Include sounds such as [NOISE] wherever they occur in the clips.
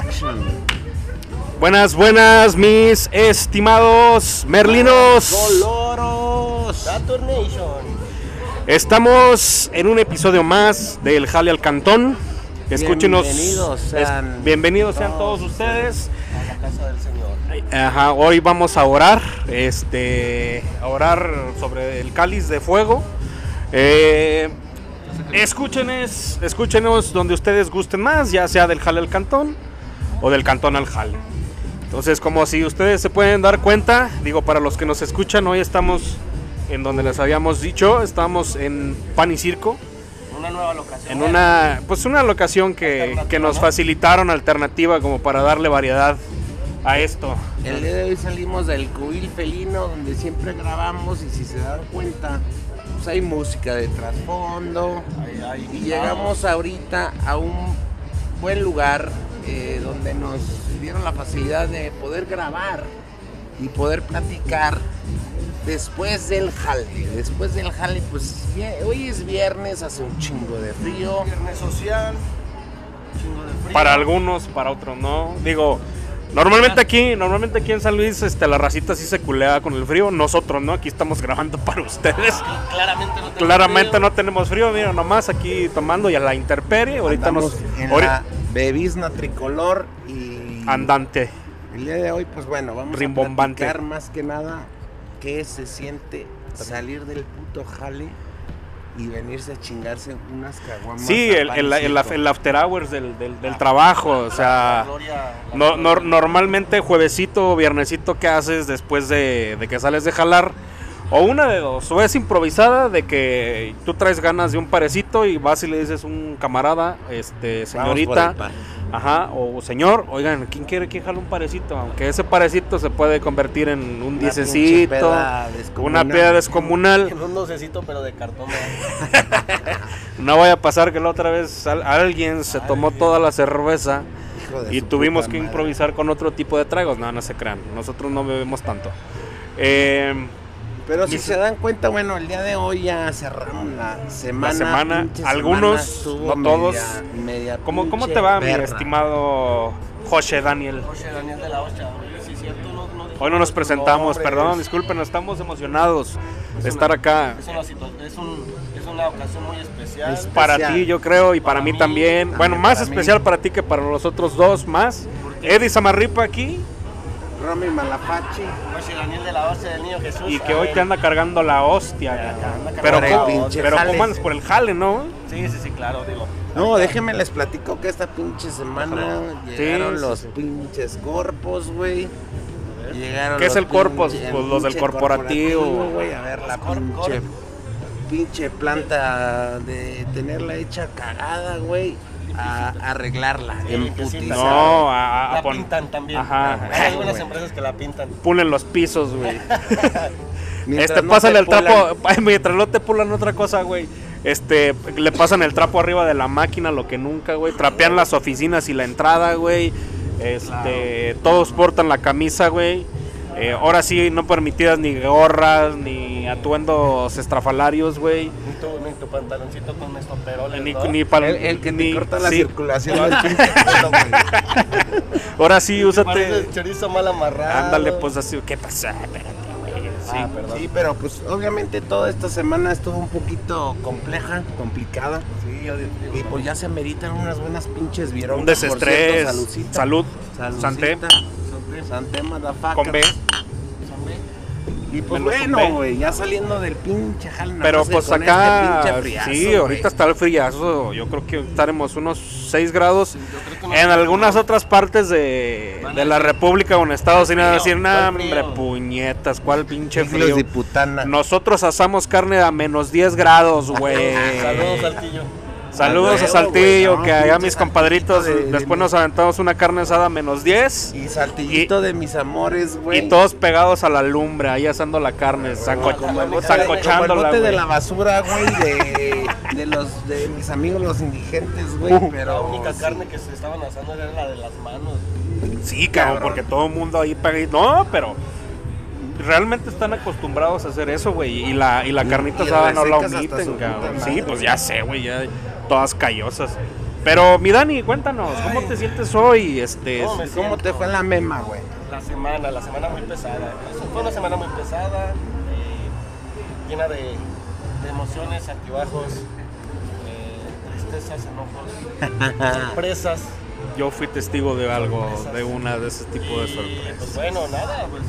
Action. Buenas, buenas, mis estimados merlinos. Coloros. Saturnation. Estamos en un episodio más del Jale al Cantón. Escúchenos. Bienvenidos es- sean bienvenidos sean todos ustedes. A la casa del Señor. Ajá, hoy vamos a orar, este, a orar sobre el cáliz de fuego. Eh, escúchenos, escúchenos donde ustedes gusten más, ya sea del jale al cantón o del cantón al jale. Entonces, como si ustedes se pueden dar cuenta, digo, para los que nos escuchan, hoy estamos en donde les habíamos dicho, estamos en Pan y Circo, Una nueva locación. en una, pues una locación que, que nos facilitaron alternativa como para darle variedad a esto. El día de hoy salimos del cubil felino donde siempre grabamos y si se dan cuenta, pues hay música de trasfondo. Ahí, ahí, Y llegamos ahorita a un buen lugar eh, donde nos dieron la facilidad de poder grabar y poder platicar después del jale. Después del jale, pues hoy es viernes, hace un chingo de frío. Viernes social. Chingo de frío. Para algunos, para otros no. Digo, normalmente aquí, normalmente aquí en San Luis, este, la racita sí se culea con el frío. Nosotros, ¿no? Aquí estamos grabando para ustedes. Claramente no tenemos Claramente frío. no tenemos frío, mira, nomás aquí tomando y a la intemperie. Ahorita nos. En la bebisna tricolor y Andante. el día de hoy, pues bueno, vamos Rimbombante. a platicar más que nada qué se siente salir del puto jale y venirse a chingarse unas caguamas. Sí, el, el, el, after hours del, del- del trabajo. O La sea, gloria- la no, gloria- nor- normalmente juevesito o viernesito, ¿qué haces después de, de que sales de jalar? O una de dos, o es improvisada de que tú traes ganas de un parecito y vas y le dices a un camarada, este, señorita, ajá, o señor, oigan, ¿quién quiere que jale un parecito? Aunque ese parecito se puede convertir en un Una diececito, peda una peda descomunal. [LAUGHS] En un docecito, pero de cartón. [LAUGHS] No vaya a pasar que la otra vez al- alguien se tomó toda la cerveza y tuvimos que madre. improvisar con otro tipo de tragos. No, no se crean. Nosotros no bebemos tanto. Eh, [LAUGHS] Pero si se dan cuenta, bueno, el día de hoy ya cerramos la semana. semana, pinche algunos, no todos. media- media ¿cómo, ¿Cómo pinche te va, mi estimado José Daniel? Oye, Daniel de la Ocha. Oye, sí, cierto. No, no dijo Hoy no nos presentamos, nombres. perdón, disculpen, estamos emocionados Es de una- estar acá. Es una, situa- es, un, es una ocasión muy especial. Es Para especial. ti, yo creo, y para, Para mí mí, también. también Bueno, más para mí. especial para ti que para los otros dos más. Eddie Samarripa aquí Romy Malapache. Oye, Daniel de la Ocha del Niño Jesús. y que hoy te anda cargando la hostia. Ya, cabrón. ya, anda Pero, cargando la ¿cómo- pinche pero. ¿cómo andas por el jale, no? Sí, sí, sí, claro, digo. No, déjenme les platico que esta pinche semana llegaron Sí, los sí, pinches corpos, güey. Llegaron ¿Qué es el pinche- Pues los del corporativo. güey, a ver la cor- pinche, pinche planta de tenerla hecha cagada, güey, a arreglarla en Limpiecita. putiza. No, a, a La pon- pintan también. Ajá. Hay algunas empresas que la pintan. Pulen los pisos, güey. [LAUGHS] Este, no pásale el trapo. [LAUGHS] Mientras no te pulan otra cosa, güey. Este, le pasan el trapo arriba de la máquina, lo que nunca, güey. Trapean las oficinas y la entrada, güey. Este, todos portan la camisa, güey. Eh, ahora sí, no permitidas ni gorras, ni atuendos estrafalarios, güey. Ni tu, ni tu pantaloncito con estoperoles, Ni, ¿no? ni El, el que ni- te corta la sí. circulación. [LAUGHS] Ahora sí, úsate. el chorizo mal amarrado. Ándale, pues así. ¿Qué pasa? Espérate, güey. Sí. Ah, perdón. Sí, pero pues obviamente toda esta semana estuvo un poquito compleja, complicada. Sí, yo digo. Y pues ya se ameritan unas buenas pinches vieron. Un desestrés. Salud. Santé. Santé, motherfucker. Con B. Y pues bueno, güey, ya saliendo del pinche jal. Pero pues acá, este friazo, sí, ahorita está el friazo. Yo creo que estaremos unos 6 grados. No- En algunas otras partes de, de la República o en Estados ¿cuál Unidos decir, nah, ¿Cuál hombre, frío?" puñetas, ¿cuál pinche frío? de putana. Nosotros asamos carne a menos 10 grados, [LAUGHS] güey. Saludos, Saltillo. Saludos a Saltillo, no, que allá mis compadritos, de- después de- nos aventamos una carne asada menos 10. Y saltillito de mis amores, güey. Y todos pegados a la lumbre, ahí asando la carne, sanco- como el bote, sancochándola, como el bote de güey. la basura, güey, de, de los de mis amigos los indigentes, güey, Uh. pero La única sí. carne que se estaban asando era la de las manos. Sí, cabrón, Cabrón. porque todo el mundo ahí pega. No, pero realmente están acostumbrados a hacer eso, güey. Y la, y la carnita y asada no la omiten, cabrón. Sí, pues ya sé, güey, ya todas callosas. Pero mi Dani, cuéntanos, ¿cómo te sientes hoy? Este, ¿Cómo me ¿Cómo te fue en la mema, güey? La semana, la semana muy pesada. Eso Fue una semana muy pesada, eh, llena de, de emociones, altibajos, eh, tristezas, enojos, [LAUGHS] sorpresas. yo fui testigo de algo, de una de ese tipo de Y, sorpresas. pues bueno, nada, pues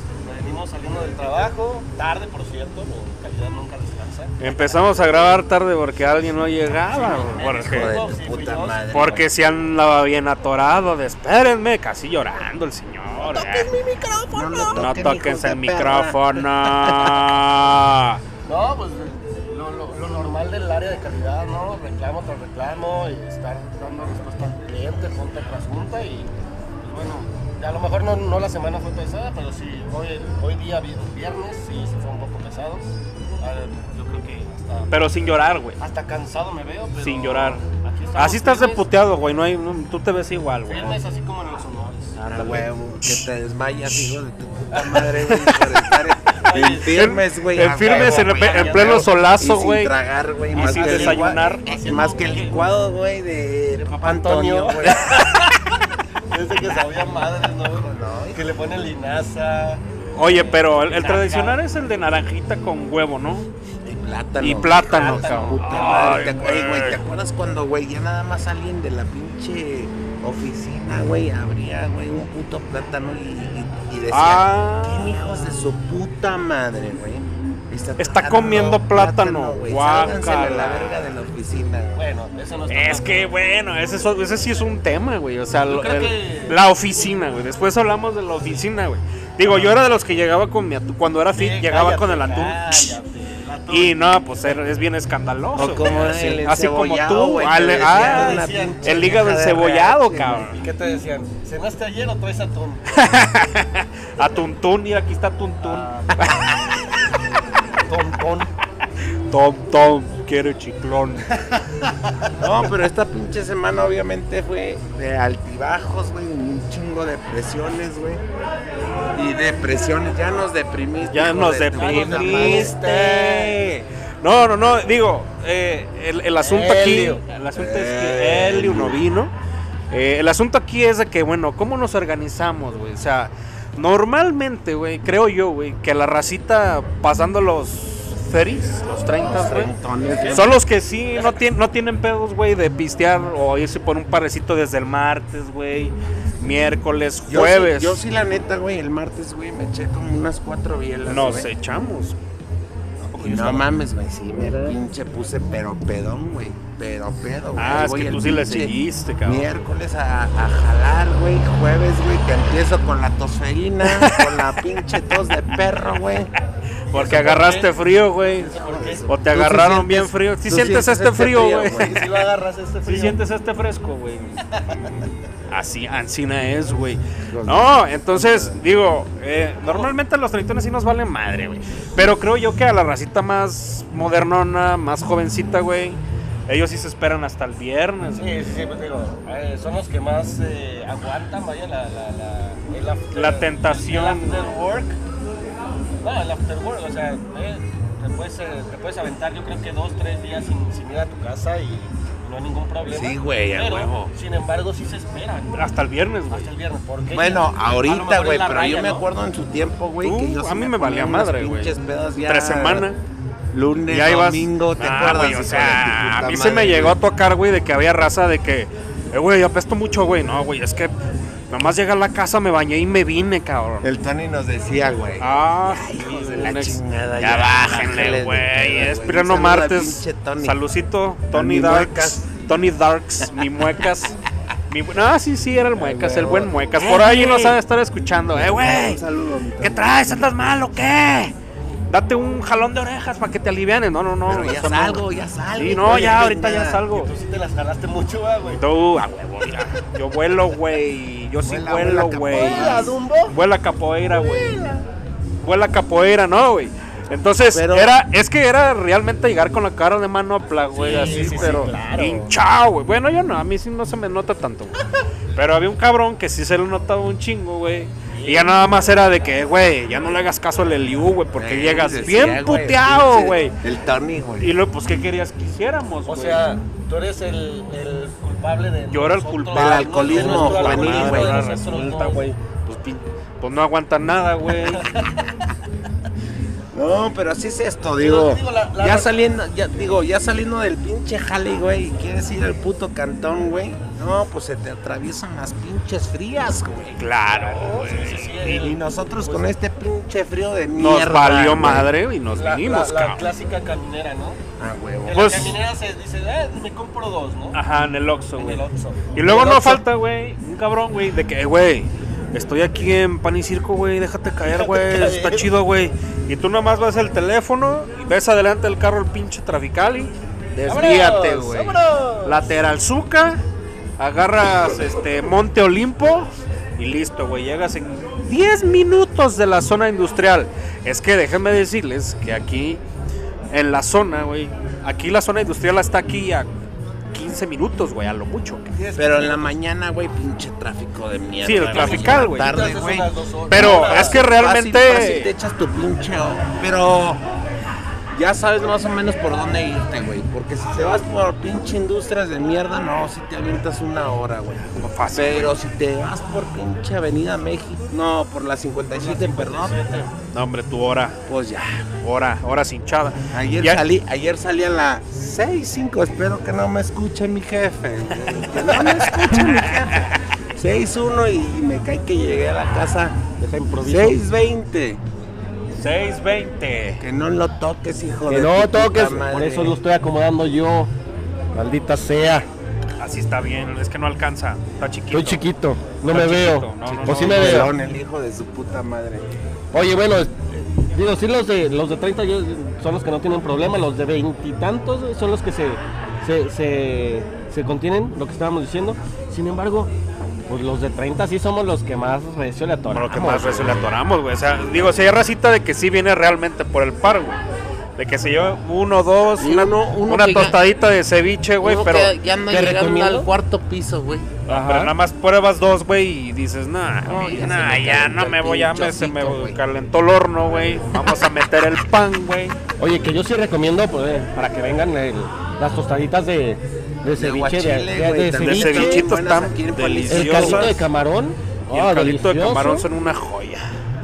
venimos saliendo del trabajo, tarde por cierto, mi calidad nunca descansa. Empezamos a grabar tarde porque alguien no llegaba, porque, Sí, tu fui puta madre. porque se andaba bien atorado de espérenme, casi llorando el señor. eh. No, le No toquen, toques hijos de el micrófono. No, pues lo, lo- lo normal del área de calidad, ¿no? Reclamo tras reclamo y estar dando respuesta al cliente, junta tras junta y pues bueno, a lo mejor no, no la semana fue pesada, pero sí, hoy, hoy día vi- viernes sí, sí fue un poco pesado. A ver, yo creo que hasta, Pero sin llorar, güey. hasta cansado me veo, pero Sin llorar. Así estás de puteado, güey. No hay, no- tú te ves igual, güey. Firmes así como en los honores. Ah, huevo, que te desmayas, hijo de tu puta madre, güey, por estar en, firmes, güey. En firmes, en, güey, pleno solazo, Y sin güey. tragar, güey, Y más sin que desayunar. más que el licuado, güey, de Papá Antonio, Antonio. güey. [LAUGHS] Desde que sabía madres, ¿no? Que le ponen linaza. Oye, pero el, el tradicional es el de naranjita con huevo, ¿no? Y plátano. Y plátano, cabrón. Madre, ¿te, acuerdas, güey. ¿te acuerdas cuando, güey, ya nada más alguien de la pinche oficina, güey, abría, güey, un puto plátano y, y- y decía, Ah. ¿qué hijos de su puta madre, güey? Está comiendo plátano, güey. guácala. Sálganse de la verga de la oficina, güey. Bueno, eso no está Es que bueno, ese, es- ese sí es un tema, güey. O sea, el- que- la oficina, güey. Después hablamos de la oficina, güey. Digo, yo era de los que llegaba con mi atún. Cuando era fit, Sí, llegaba cállate, con el atún. cállate, el atún. Y no, pues es bien escandaloso. Como el así, como tú. Ale- ah, decían, el hígado encebollado, RH, cabrón. ¿Y qué te decían? ¿Cenaste ayer o traes atún? [LAUGHS] Atuntún, y aquí está Tuntún. Ah, Tontón. Tom, Tom, quiere chiclón. No, pero esta pinche semana obviamente fue de altibajos, güey, un chingo de presiones, güey. Y depresiones, ya nos deprimiste. Ya nos de deprimiste. No, no, no, digo, eh, el, el asunto Helio. aquí, el asunto es que Helio no vino. Eh, el asunto aquí es de que, bueno, ¿cómo nos organizamos, güey? O sea, normalmente, güey, creo yo, güey, que la racita pasando los feris, los 30, güey, treintones, güey. son los que sí no, tienen no tienen pedos, güey, de pistear o irse por un parecito desde el martes, güey, miércoles, Yo jueves. sí- Yo sí, la neta, güey, el martes, güey, me eché como unas cuatro bielas. Nos güey. echamos. Y no mames, güey, sí, me pinche puse pero pedón, güey. Pero pedo, güey. Ah, es Voy que el tú sí le seguiste, cabrón. Miércoles a, a jalar, güey. Jueves, güey, te empiezo con la tosferina, [LAUGHS] con la pinche tos de perro, güey. Porque agarraste frío, güey. O te agarraron sientes- bien frío. Si sientes sientes este este frío, güey. güey. ¿Y si lo agarras este Si sientes este fresco, güey. [LAUGHS] Así, Ancina es, güey. No, entonces, digo, eh, normalmente a los treintones sí nos vale madre, güey. Pero creo yo que a la racita más modernona, más jovencita, güey, ellos sí se esperan hasta el viernes. Sí, sí, sí, pues digo, eh, son los que más eh, aguantan, vaya, la, la, la, el after- La tentación. El after work. No, el after work, o sea, eh, te, puedes, eh, te puedes aventar yo creo que dos, tres días sin, sin ir a tu casa y no hay ningún problema. Sí, güey, a Pero, huevo. Sin embargo, sí se esperan Hasta el viernes, güey. hasta el viernes. ¿Por qué? Bueno, ahorita, güey, pero raya, yo me ¿no? acuerdo en su tiempo, güey, que yo a mí me valía madre, güey. Tres semanas. Lunes, Ya ibas. domingo, ¿te Ah, acuerdas? güey, hijo o de sea, tu a mí se me llegó a tocar, güey, de que había raza de que, eh, güey, apesto mucho, güey. No, güey, es que nomás llegué a la casa, me bañé y me vine, cabrón. El Tony nos decía, güey. Ah, hijos de un la ex- chingada, Ya ya, bájenle, güey. Es al martes. Tony. Salucito, Tony Darks. muecas. Tony Darks, mi muecas. [LAUGHS] Mi, no, sí, sí, era el muecas, el buen muecas. Por ahí nos ha de estar escuchando. Eh, güey. Un saludo, mi. ¿Qué traes? ¿Andas mal o qué? Date un jalón de orejas para que te alivianes. No, no, no. Pero ya no. salgo, ya salgo. Sí, no, ya, ahorita ya salgo. Tú sí te las jalaste mucho, ah, güey. Tú, a huevo, mira. Yo vuelo, güey. Yo sí Vuela, vuelo, vuela, güey. Hola, Dumbo. Vuela capoeira, güey. Vuela capoeira, ¿no, güey? Entonces, Pero- era, es que era realmente llegar con la cara de manopla, güey, Sí, así, sí, sí, pero claro. hinchado, güey. Bueno, yo no, a mí sí no se me nota tanto, güey. Pero había un cabrón que sí se le notaba un chingo, güey. Y ya nada más era de que, güey, ya no le hagas caso al Eliu, güey, porque Eh, llegas decía, bien puteado, güey. El Tony, güey. Y luego, pues, ¿qué querías que hiciéramos, O güey? sea, tú eres el, el culpable de Yo era el culpable. Del de alcoholismo juvenil, güey. resulta. Pues, pin- pues no aguantan nada, güey. [LAUGHS] No, pero así es esto, Digo, digo. digo, la- la- ya saliendo, ya digo, ya saliendo del pinche jale, güey, y quieres ir al puto cantón, güey. No, pues se te atraviesan las pinches frías, güey. Claro, Sí, sí, sí, Y, nosotros con este pinche frío de mierda. Nos valió güey. madre y nos la, vinimos, la- la clásica caminera, ¿no? Ah, huevo. En Pues- la caminera se dice, eh, me compro dos, ¿no? Ajá, en el Oxxo, En güey. el Oxxo. Y luego En no falta, güey, un cabrón, güey, de que, güey, estoy aquí en Pan y Circo, güey, déjate caer, güey, está chido, güey. Y tú nomás vas al teléfono y ves adelante del carro el pinche trafical y desvíate, güey. Lateral Zuca, agarras este Monte Olimpo y listo, güey, llegas en 10 minutos de la zona industrial. Es que déjenme decirles que aquí, en la zona, güey, aquí la zona industrial está aquí a 15 minutos, güey, a lo mucho. Pero en la mañana, güey, pinche tráfico de mierda. Sí, el güey. trafical, güey. Tarde, güey. unas dos horas. Pero es que realmente- Fácil, fácil te echas tu pinche. Pero ya sabes más o menos por dónde irte, güey. Porque si te vas por pinche industrias de mierda, no, si te avientas una hora, güey. No fácil. Pero si te vas por pinche Avenida México, no, por la 57, perdón, No, hombre, tu hora, pues ya. hora, hora hinchada. Ayer Ya- salí, ayer salí a las 6, 5, espero que no me escuche mi jefe. Que no me escuche mi jefe. [LAUGHS] 6, 1 y me cae que llegué a la casa Deja improviso. 6.20. 6.20. Que no lo toques, hijo Que de no toques, madre. por eso lo estoy acomodando yo. Maldita sea. Así está bien, es que no alcanza, está chiquito. Estoy chiquito, no Está me chiquito, veo. no, no, o no, sí no, me veo. El hijo de su puta madre. Oye, bueno, es- digo, sí los de los de 30 yo- son los que no tienen problema, los de veintitantos son los que se, se, se, se contienen, lo que estábamos diciendo. Sin embargo, pues los de 30 sí somos los que más recio le Por atoramos. lo que más veces le atoramos, güey. O sea, digo, si hay racita de que sí viene realmente por el par, güey. De que se lleva uno, dos, una, uno- uno una ya- tostadita de ceviche, güey, pero, que ya ¿te llegando recomiendo? al cuarto piso, güey. pero nada más pruebas dos, güey, y dices, nah, No, ya nah, me ya no me voy, me, pinche se me calentó el horno, güey. Vamos a meter el pan, güey. Oye, que yo sí recomiendo pues, eh, para que vengan el- las tostaditas de, de ceviche, de, de- de ceviche, están aquí en Policía. el deliciosas. caldito de camarón. Y ah, el caldito de camarón son una joya.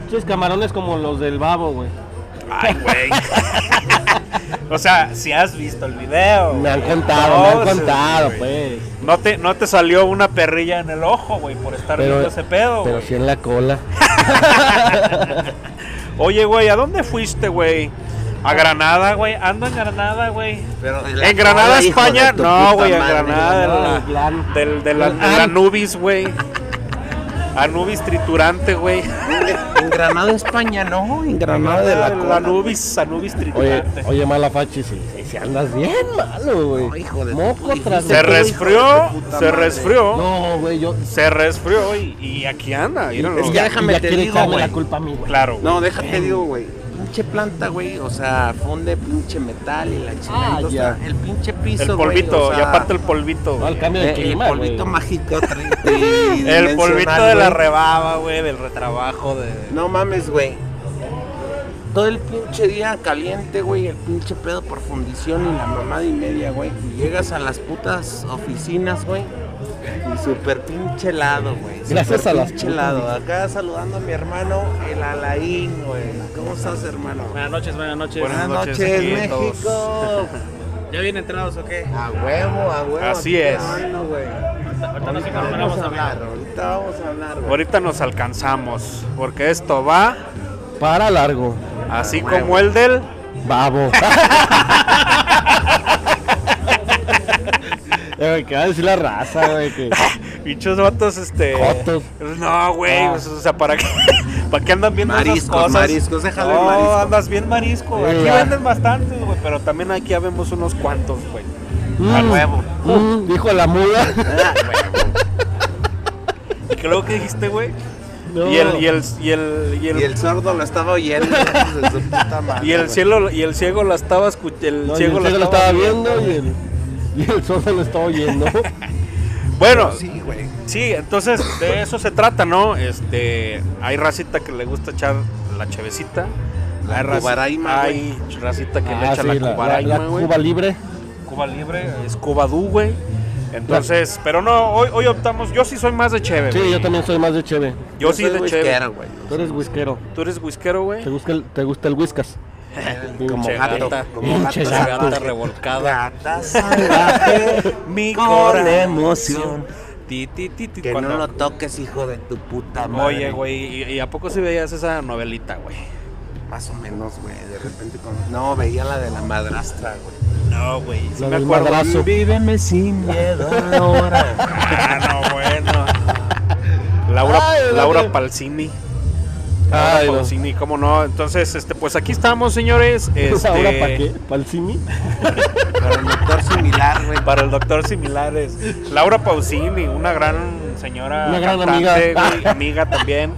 Esos camarones como los del babo, güey. Ay, güey. o sea, si has visto el video. Me han güey, contado, me han contado, güey. pues. No te, no te salió una perrilla en el ojo, güey, por estar Pero- viendo ese pedo. Pero güey. sí en la cola. [LAUGHS] Oye, güey, ¿a dónde fuiste, güey? A Granada, güey. Ando en Granada, güey. En Granada, España. No, güey, en Granada. del, de la, El de la An. Anubis, güey. Anubis triturante, güey. En Granada, España, no. En Granada de la cola. Anubis, Anubis Oye, triturante. oye, Malafachi, si, si, si andas bien malo, güey. No, hijo de Moco tras se resfrió, se resfrió. No, güey, yo. Se resfrió y, y aquí anda. míralo. Es que ya- déjame te digo, güey. la culpa a mí, güey. Claro. güey. No, déjate digo, güey. Pinche planta, güey. O sea, funde pinche metal y la chingada. Ah, Entonces, ya. El pinche piso, El güey, polvito, o sea, y aparte el polvito. No, güey. cambio de eh, clima, [LAUGHS] el güey. polvito mágico. El polvito de la rebaba, güey, del retrabajo de. No mames, güey. Todo el pinche día caliente, güey, el pinche pedo por fundición y la mamada y media, güey. Y llegas a las putas oficinas, güey. Y súper pinche helado, güey. Gracias a las pinche putas, helado. Acá saludando a mi hermano, el Alain, güey. ¿Cómo estás, hermano? Buenas noches, buenas noches. Buenas Buenas noches. México. [LAUGHS] ¿Ya bien entrados o qué? A huevo, a huevo. Así es. güey. Ahorita no sé Ahorita cómo vamos a hablar. hablar, ahorita vamos a hablar, güey. Ahorita nos alcanzamos, porque esto va Para largo. así como el del. Babo. [LAUGHS] Eh, ¿Qué va a decir la raza, güey? Que... [LAUGHS] Bichos vatos, este. Jotos. No, güey, Ah. o sea, ¿para qué, [LAUGHS] ¿para qué andan viendo esas Mariscos, cosas? mariscos, déjalo en No, marisco. andas bien marisco. Sí, Aquí ya. venden bastantes, güey, pero también aquí ya vemos unos cuantos, güey. Mm, A huevo. mm, dijo la muda. ¿Y qué luego que dijiste, güey? No. Y el, y el, y el, y el, Y el sordo lo estaba oyendo. [LAUGHS] su puta madre, y el güey. cielo, y el ciego la estaba escuchando, el No, y ciego el ciego lo estaba viendo y el, [LAUGHS] y el sordo lo estaba oyendo. [LAUGHS] Bueno, Sí, güey. Sí, entonces de eso se trata, ¿no? Este, hay racita que le gusta echar la chevecita. La hay cubaraima, Hay racita que le Ah, echa sí, la la, cubaraima, la güey. Cuba libre. Cuba libre, es Cuba Du, güey. Entonces, pero no, hoy, hoy optamos, yo sí soy más de cheve, Sí, güey. yo también soy más de cheve. Yo sí soy de cheve. Tú eres whiskero. ¿Tú eres whiskero, güey? ¿Te gusta el, te gusta el whiskas? Como gato. gata. Como gato. gato. Gata revolcada. [LAUGHS] Gata salvaje. Mi Con corazón. emoción. Ti, ti, ti, ti. Que Cuando- no lo toques, hijo de tu puta madre. Oye, güey, ¿y, y a poco sí veías esa novelita, güey? Más o menos, güey. De repente. Con... No, veía la de la madrastra, güey. No, güey, sí La me del acuerdo. madrazo. Víveme sin miedo ahora. [LAUGHS] Ah, no, bueno. Laura, Ay, Laura. Palcini. Laura Ay, no. Pausini, cómo no. Entonces, este, pues aquí estamos, señores. [LAUGHS] Este, ¿Ahora para qué? ¿Para el? [LAUGHS] Para el doctor similar, güey. Para el doctor similares. Laura Pausini, una gran señora. Una gran cantante, amiga. güey, amiga también.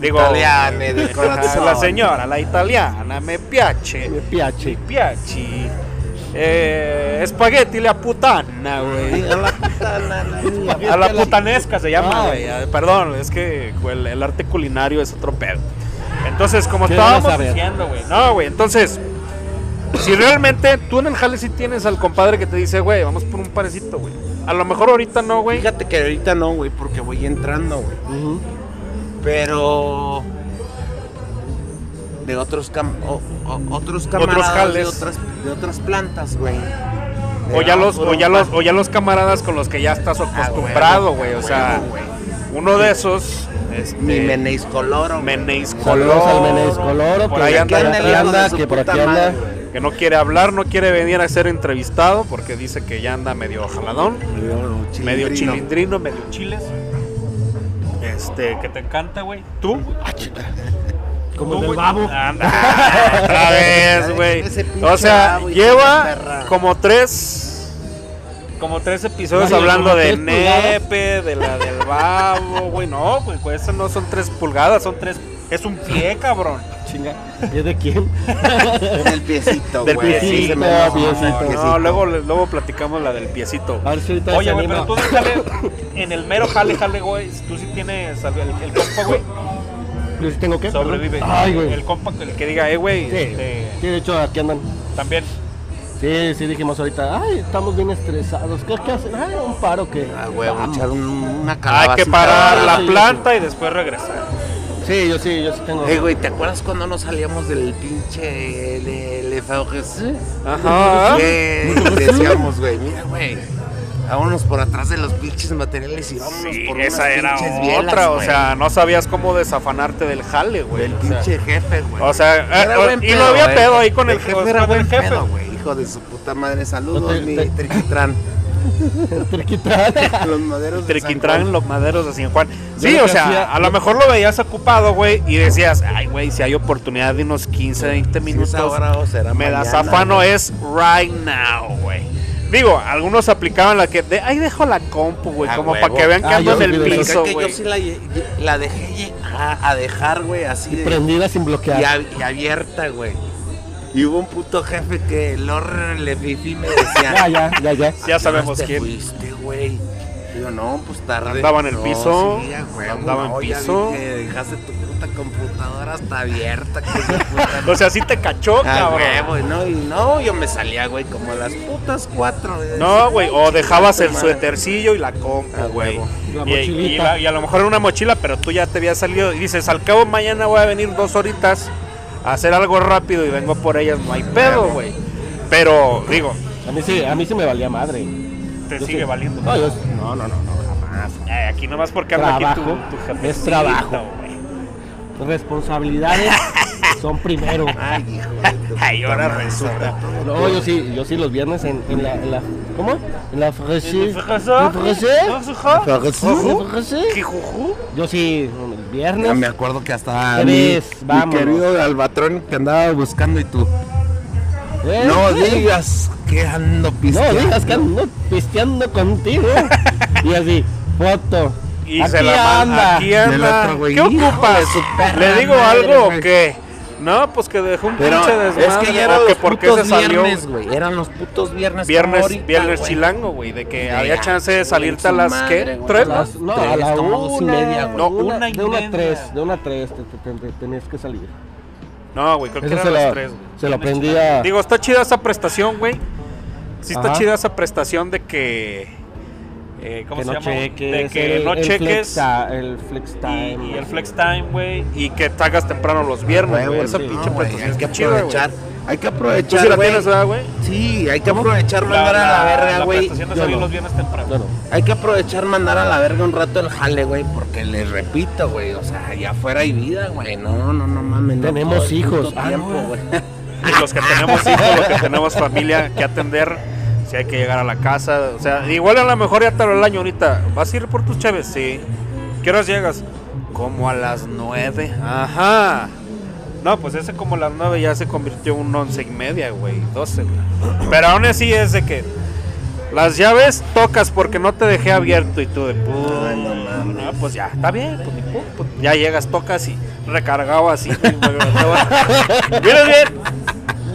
Digo, [LAUGHS] corazón. la señora, la italiana, me piace. Me Mi piace. Eh, spaghetti la putana, güey. A la puta, la- [LAUGHS] la- A la putanesca se llama, güey. Ah, Perdón, es que el, el arte culinario es otro pedo. Entonces, como ¿Qué van a estábamos diciendo, güey. No, güey, entonces, si realmente tú en el jale sí tienes al compadre que te dice, güey, vamos por un parecito, güey. A lo mejor ahorita no, güey. Fíjate que ahorita no, güey, porque voy entrando, güey. Pero de otros cam o- o- otros camaradas de otras de otras plantas, güey. O ya los, puro o ya los, o ya los camaradas con los que ya estás acostumbrado, güey. O sea, uno de esos, este, mi menéis coloro. Menéis Saludos al Coloro, Menéis Coloro, por que ahí anda, que por aquí anda. que no quiere hablar, no quiere venir a ser entrevistado porque dice que ya anda medio jaladón. medio chilindrino, medio chiles. Este, que te encanta, güey. ¿Tú? Como ¿Tú, el del babo. Anda, [LAUGHS] otra vez, güey. O sea, lleva como tres como tres episodios Vaya, hablando de nepe, de la del babo, güey. No, güey, pues esas no son tres pulgadas, son tres. Es un pie, cabrón. Chinga. ¿Y es de quién? [LAUGHS] Del piecito, Del güey. piecito, Sí, se me nota, piecito. No, luego, luego platicamos la del piecito. A ver si ahorita Oye, güey, pero tú en el jale, en el mero jale, jale, güey, tú sí tienes el, el compa, güey, ¿Yo sí tengo que? sobrevive. Ay, güey. El compa, el que diga, eh, güey, Sí. este, Sí, de hecho, aquí andan. también. Sí, sí, dijimos ahorita, ay, estamos bien estresados. ¿Qué, qué hacen? Ay, un paro que. Ah, güey, Vamos. echar un- una Hay calabacita. que parar la sí, planta y después regresar. Sí, yo sí, yo sí tengo. Eh, güey, ¿te acuerdas cuando nos salíamos del pinche de Le FOGC? Ajá. Que decíamos, güey, mira, güey, vámonos por atrás de los pinches materiales y vámonos Sí, por esa unas era bielas, otra, o sea, no sabías cómo desafanarte del jale, güey. del sea. pinche jefe, güey. o sea, eh, eh, y no había eh. pedo ahí con el jefe. Era buen jefe. pedo, güey, hijo de su puta madre. Saludos, Te- mi te- Triquitrán. [LAUGHS] Triquitrán. [LAUGHS] Los maderos de San Triquintrán, Juan. los maderos de San Juan. Sí, o sea, hacía- a lo mejor lo veías ocupado, güey, y decías, ay, güey, si hay oportunidad de unos 15, 20 Si minutos, es ahora o será me das mañana, afano, güey. es right now, güey. Digo, algunos aplicaban la que, de, ahí dejo la compu, güey, como huevo. para que vean que Ah, ando yo en el piso, güey. yo sí la, la dejé a, a dejar, güey, así de... Prendida sin bloquear. y, ab- y abierta, güey. Y hubo un puto jefe que el horror le fifi me decía... [LAUGHS] Ya, ya, ya, ya. Ya sabemos te quién. fuiste, güey? Digo, no, pues tarde. Andaba en el No, piso, sí, a huevo, andaba en no, ya vi piso. que dejaste tu puta computadora hasta abierta. Que. [LAUGHS] O sea, sí te cachó, Ah, cabrón. huevo, no, y no, yo me salía, güey, como a las putas cuatro. No, güey, "Ay, o dejabas el madre". suétercillo y la compu, Ah, güey. Y, y mochilita. la- y a lo mejor era una mochila, pero tú ya te habías salido y dices, al cabo mañana voy a venir dos horitas a hacer algo rápido y vengo por ellas, no hay pedo, güey. Pero, digo, A mí sí, a mí sí me valía madre. te Yo sigue sí. valiendo. No, yo, no, no, no, no, jamás. Ay, aquí nomás porque anda aquí tu, Trabajo, tu es trabajo. güey. Responsabilidades [LAUGHS] son primero. Ay, hijo Ay, ahora resulta. No, yo sí, yo sí los viernes en, en la, en la, ¿cómo? En la fresi. Fijasa, ¿En Jijujú. Yo sí, el viernes. Ya me acuerdo que hasta ¿Qué mi, mi querido Albatrón te andaba buscando y tú. ¿Eh? No digas que ando No pisteando. digas que ando pisteando contigo. [LAUGHS] y así, foto. Y Aquí se la manda. anda. Aquí anda. ¿Qué ocupas? ¿Le digo madre, algo o qué? No, pues que dejó un Pero pinche desmadre. es que ya eran que los putos viernes, güey. Eran los putos viernes. Viernes, ahorita, viernes chilango, güey, de que había ya, chance de salirte a las, madre, ¿qué? güey. ¿Tres? A las- no, a la una, dos y media, güey. No, una, una y de una a tres, de una a tres te, te- te- te tenías que salir. No, güey, creo que Eso eran se las lo, tres, güey. se lo Viernes aprendí a... Digo, está chida esa prestación, güey. Sí está Ajá. chida esa prestación de que eh, ¿cómo que se no llama? cheques. De que el- no el cheques. Flex, ta- el flex time. y el flex time, güey. Y que te hagas temprano los viernes, güey. Huevo, Esa sí, pinche no, güey, prestación hay que güey. aprovechar. Hay que ¿Tú aprovechar, sí la güey. tienes, verdad, güey? Sí, hay que aprovechar La, mandar a la la- verga, la güey. prestación de Yo salir no. los viernes temprano. No, no. Hay que aprovechar mandar a la verga un rato el jale, güey, porque les repito, güey, o sea, allá afuera hay vida, güey. No, no, no mames. Tenemos hijos. Ah, tiempo, no. güey. [LAUGHS] Y los que tenemos hijos, los que tenemos familia que atender, si hay que llegar a la casa. O sea, igual a lo mejor ya te el año ahorita. ¿Vas a ir por tus chaves? Sí. ¿Qué horas llegas? Como a las nueve. Ajá. No, pues ese como a las nueve ya se convirtió en un once y media, güey. Doce, güey. Pero aún así es de que las llaves tocas porque no te dejé abierto y tú de no pues ya, está bien. Pues, ni pu- pues, ya llegas, tocas y recargado así. [LAUGHS] Vienes bien.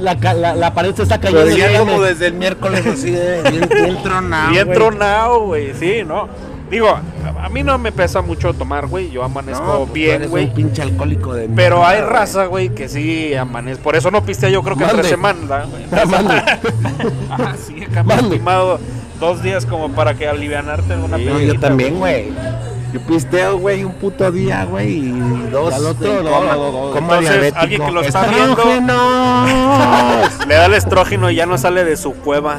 La, ca- la, la pared se está cayendo. Pero ya ya como me- desde el miércoles así, de [LAUGHS] bien, bien tronado, Bien güey. tronado, güey, sí, ¿no? Digo, a, mí no me pesa mucho tomar, güey. Yo amanezco No, pues bien, güey. un pinche alcohólico de Pero mierda, hay raza, güey, que sí amanece. Por eso no pistea yo creo que Mande. tres semanas, güey. Ah, [LAUGHS] mande. [LAUGHS] Ah, sí, acá me he Mande. estimado dos días como para que alivianarte en una Sí, yo también, güey. Yo pisteo, güey, un puto día, güey, y dos. Al otro, no, coma- no, no. coma Entonces, diabético. alguien que lo está viendo-. [LAUGHS] Le da el estrógeno y ya no sale de su cueva.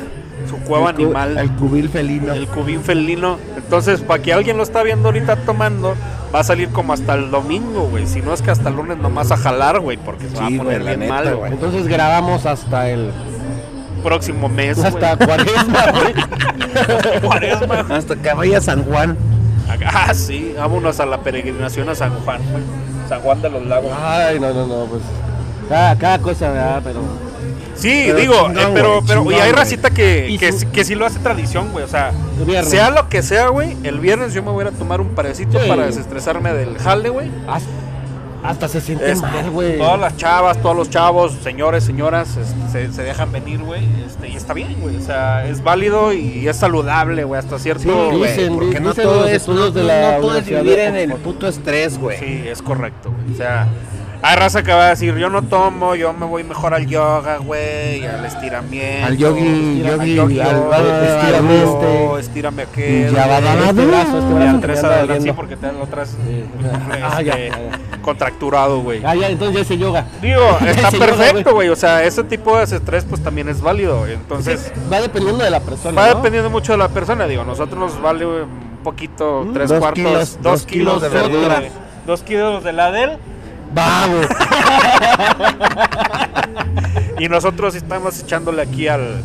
Su cueva El cu- animal. El cubil felino. El cubín felino. Entonces, para que alguien lo está viendo ahorita tomando, va a salir como hasta el domingo, güey. Si no es que hasta el lunes nomás a jalar, güey, porque se va a poner bien neta, mal, güey. Entonces grabamos hasta el. Próximo mes, Hasta güey. cuaresma, güey. [LAUGHS] Cuaresma. Hasta que vaya a San Juan. [LAUGHS] Ah, sí, vámonos a la peregrinación a San Juan. San Juan de los Lagos. Ay, no, no, no, pues. Cada, cada cosa, ¿verdad? Pero. Sí, Pero digo, chingón, eh, pero, pero, y hay racita que, Y que, su- que sí lo hace tradición, güey. O sea, sea lo que sea, güey, el viernes yo me voy a tomar un parecito Sí. para desestresarme del jale, güey. Hasta, se siente Este, mal, güey. todas las chavas, todos los chavos, señores, señoras, este, se, se dejan venir, güey. Este, y está bien, güey. O sea, es válido y es saludable, güey, hasta cierto. Sí, dicen, porque no todo es, no, de la no todo es Universidad vivir en el puto estrés, güey. Sí, es correcto, güey. O sea, hay raza que va a decir, yo no tomo, yo me voy mejor al yoga, güey, al estiramiento. Al yogi, al yogi, yogi, al- yoga, al- estírame al- este, estírame aquel. Ya va, güey. va, va, Este brazo, este brazo al tres adelante, sí, doliendo. porque te Sí. este, [LAUGHS] Ah, ya, ya, ya. Contracturado, güey. Ah, ya, entonces ya hice yoga. Digo, [LAUGHS] está perfecto, güey. O sea, ese tipo de estrés, pues también es válido. Entonces, Va dependiendo de la persona. va ¿no? dependiendo mucho de la persona. Digo, nosotros nos vale un poquito, Mm, tres dos cuartos, kilos, dos, dos kilos, kilos de verdura. Dos kilos de la del. Vamos. [LAUGHS] Y nosotros estamos echándole aquí al.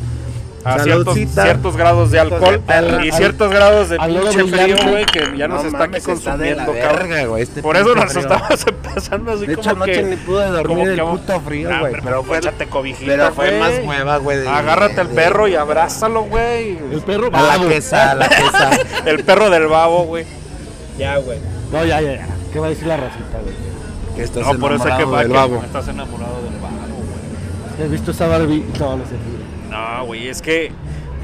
A ciertos, ciertos grados de alcohol Al- y al- ciertos grados de al pinche frío, güey, que ya nos No está mames, aquí de consumiendo, cabrón. este Por eso nos frío. estamos [LAUGHS] empezando así De hecho, como anoche que. ni pude dormir del que- puto frío, Ah, güey. pero, pero fue, échate cobijita, pero fue güey. más hueva, güey. de- Agárrate al de- perro y abrázalo, güey. El perro, A la quesa, a la quesa. [LAUGHS] El perro del babo, güey. Ya, güey. No, ya, ya, ya. ¿Qué va a decir la racita, güey? Que estás No, por eso hay que, del que- babo. estás enamorado del babo, güey. ¿Has visto esa Barbie? No, no sé. No, güey, es que.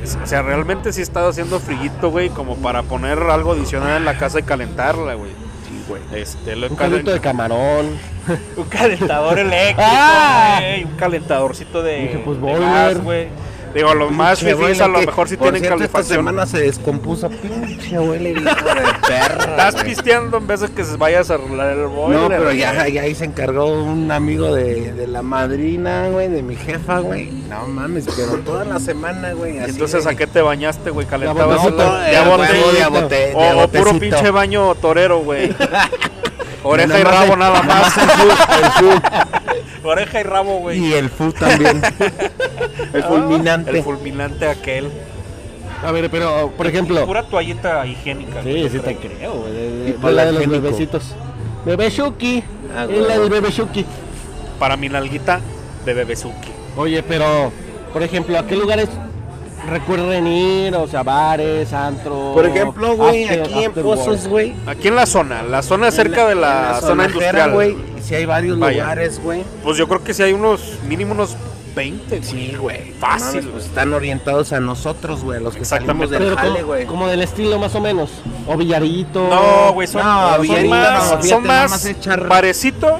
es- o sea, realmente sí he estado haciendo frillito, güey, como para poner algo adicional en la casa y calentarla, güey. Sí, güey. Este, lo Un caldito de camarón. [LAUGHS] un calentador [LAUGHS] eléctrico, Ah. güey, un calentadorcito de, Dije, pues, de gas, güey. Digo, los más fifís a lo mejor sí tienen cierto, Esta calefacción. semana se descompuso. Pinche abuela, hijo de [LAUGHS] perra. Estás güey. pisteando en vez de que se vayas a arreglar el boiler. No, pero ya, ya ahí se encargó un amigo de, de la madrina, güey, de mi jefa, güey. No mames, pero toda la semana, güey. Entonces, ¿a qué te bañaste, güey? ¿Calentabas de era bote- o, puro pinche baño torero, güey. [LAUGHS] Oreja y rabo nada más. el fu- el fu- Oreja y rabo, güey. Y el fu también. [LAUGHS] el fulminante. El fulminante aquel. A ver, pero, por ejemplo. Pura toallita higiénica. Sí, sí te creo. güey. De, de la de los bebecitos. Bebé Shuki. Ah, es la del bebé Shuki. Para mi nalguita de bebezuki. Oye, pero, por ejemplo, ¿a qué lugares recuerden ir? O sea, bares, antro. Por ejemplo, güey, after- aquí en Pozos, güey. Aquí en la zona, la zona cerca de la, en zona zonajera, industrial. güey. Si hay varios Vaya. lugares, güey. Pues yo creo que sí hay unos, mínimo unos 20. güey. Sí, güey. Fácil, Mames, pues están orientados a nosotros, güey, los que salimos Exactamente. del Pero jale, como, güey. como del estilo más o menos. O Villarito. No, güey, son, No, son más, no, fíjate, son más más echar- parecito,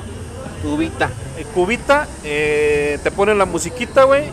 Tubita. eh, cubita, eh, te ponen la musiquita, güey,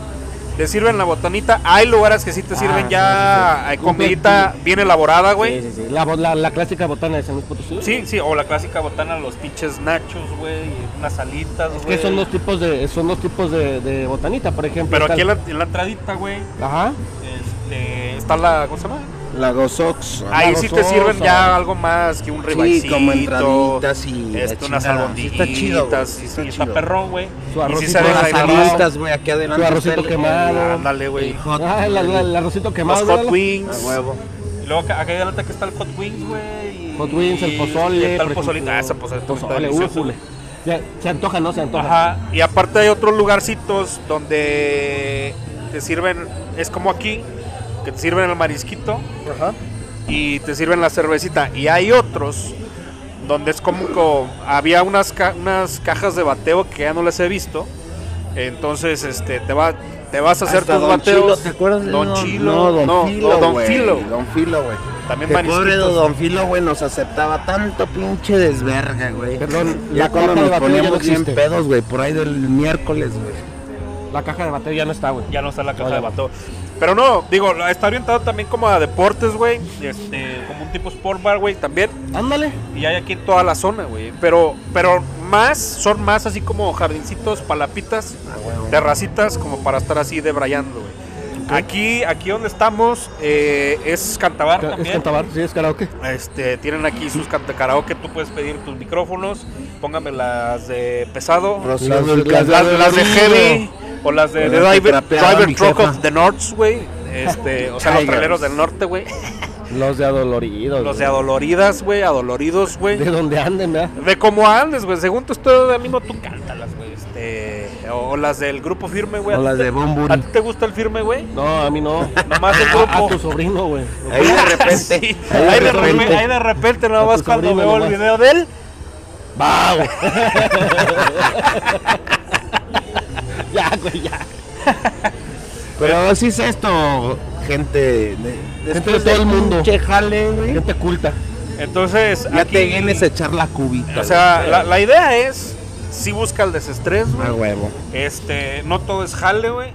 te sirven la botanita. Hay lugares que sí te sirven Ah, ya sí, eh, sí. comidita bien elaborada, güey. Sí, sí, sí. La, la, la clásica botana de San Luis Potosí. Sí, sí, o la clásica botana, los pinches nachos, güey, unas alitas, Es güey. que son dos tipos de, son dos tipos de, de botanita, por ejemplo. Pero aquí en la, en la entradita, güey, Ajá. este, está la, ¿cómo se llama? Lagos Ox. Ahí sí te sirven ya algo más que un Sí, ribaicito. como entraditas y la este, unas albondiguitas. Sí está chido, güey, sí sí, está está chido. perrón, güey. Su Y sí arrocito con las alitas. güey, aquí adelante. Su arrocito quemado. Ándale, güey. Ah, el, el- arrocito quemado. Los Hot. Wings. A huevo. Y luego acá acá adelante que está el Hot Wings, güey. Hot Wings, el pozole. Está el pozolito. Ah, ese pozole. Pozole, újule. Se, se antoja, ¿no? Se antoja. Ajá. Y aparte hay otros lugarcitos donde te sirven, es como aquí, que te sirven el marisquito Ajá. y te sirven la cervecita. Y hay otros donde es como, co- había unas, ca- unas cajas de bateo que ya no les he visto. Entonces, este, te va, te vas a hacer Hasta tus Don bateos. Chilo, ¿te acuerdas de Don Chilo? No, Don no, Filo, no, Don. Filo. Don Filo, güey. También Que pobre. Don Filo, güey, nos aceptaba tanto pinche desverga, güey. Perdón, Ya la cuando nos poníamos bien existe. pedos, güey, por ahí del miércoles, güey. La caja de bateo ya no está, güey. Ya no está la caja Oye. de bateo. Pero no, digo, está orientado también como a deportes, güey. Este, como un tipo sport bar, güey, también. Ándale. Y hay aquí en toda la zona, güey. Pero, pero más, son más así como jardincitos, palapitas, terracitas, como para estar así debrayando, güey. Aquí, aquí donde estamos, eh, es Cantabar Es también. cantabar, sí, es karaoke. Este, tienen aquí sus canta karaoke, tú puedes pedir tus micrófonos, póngame las de pesado, las, las- las de heavy o las de, Driver, driver Truck jefa. of the North, güey. Este, o sea, los traileros del norte, güey. Los de adoloridos. Los de adoloridas, güey, adoloridos, güey. De donde anden, ¿verdad? De cómo andes, güey. Según tu estado de ánimo, tú cántalas, güey. Este, o, o las del grupo firme, güey. O ¿A las ti te- de Bumburi. ¿A ti te gusta el firme, güey? No, a mí no. Nomás el grupo. a tu sobrino, güey. Ahí de repente. Sí, ahí ahí, de repente. repente, ahí de repente, nada A más tu cuando veo el nomás. video de él. Va, güey. [LAUGHS] [LAUGHS] ya, güey, ya. [LAUGHS] Pero así es esto, gente. de- Después de todo el mundo. pinche jale, güey. Gente culta. Entonces, Ya aquí, te vienes a echar la cubita. O sea, la, la idea es, si busca el desestrés, güey. a huevo. Este, no todo es jale, güey.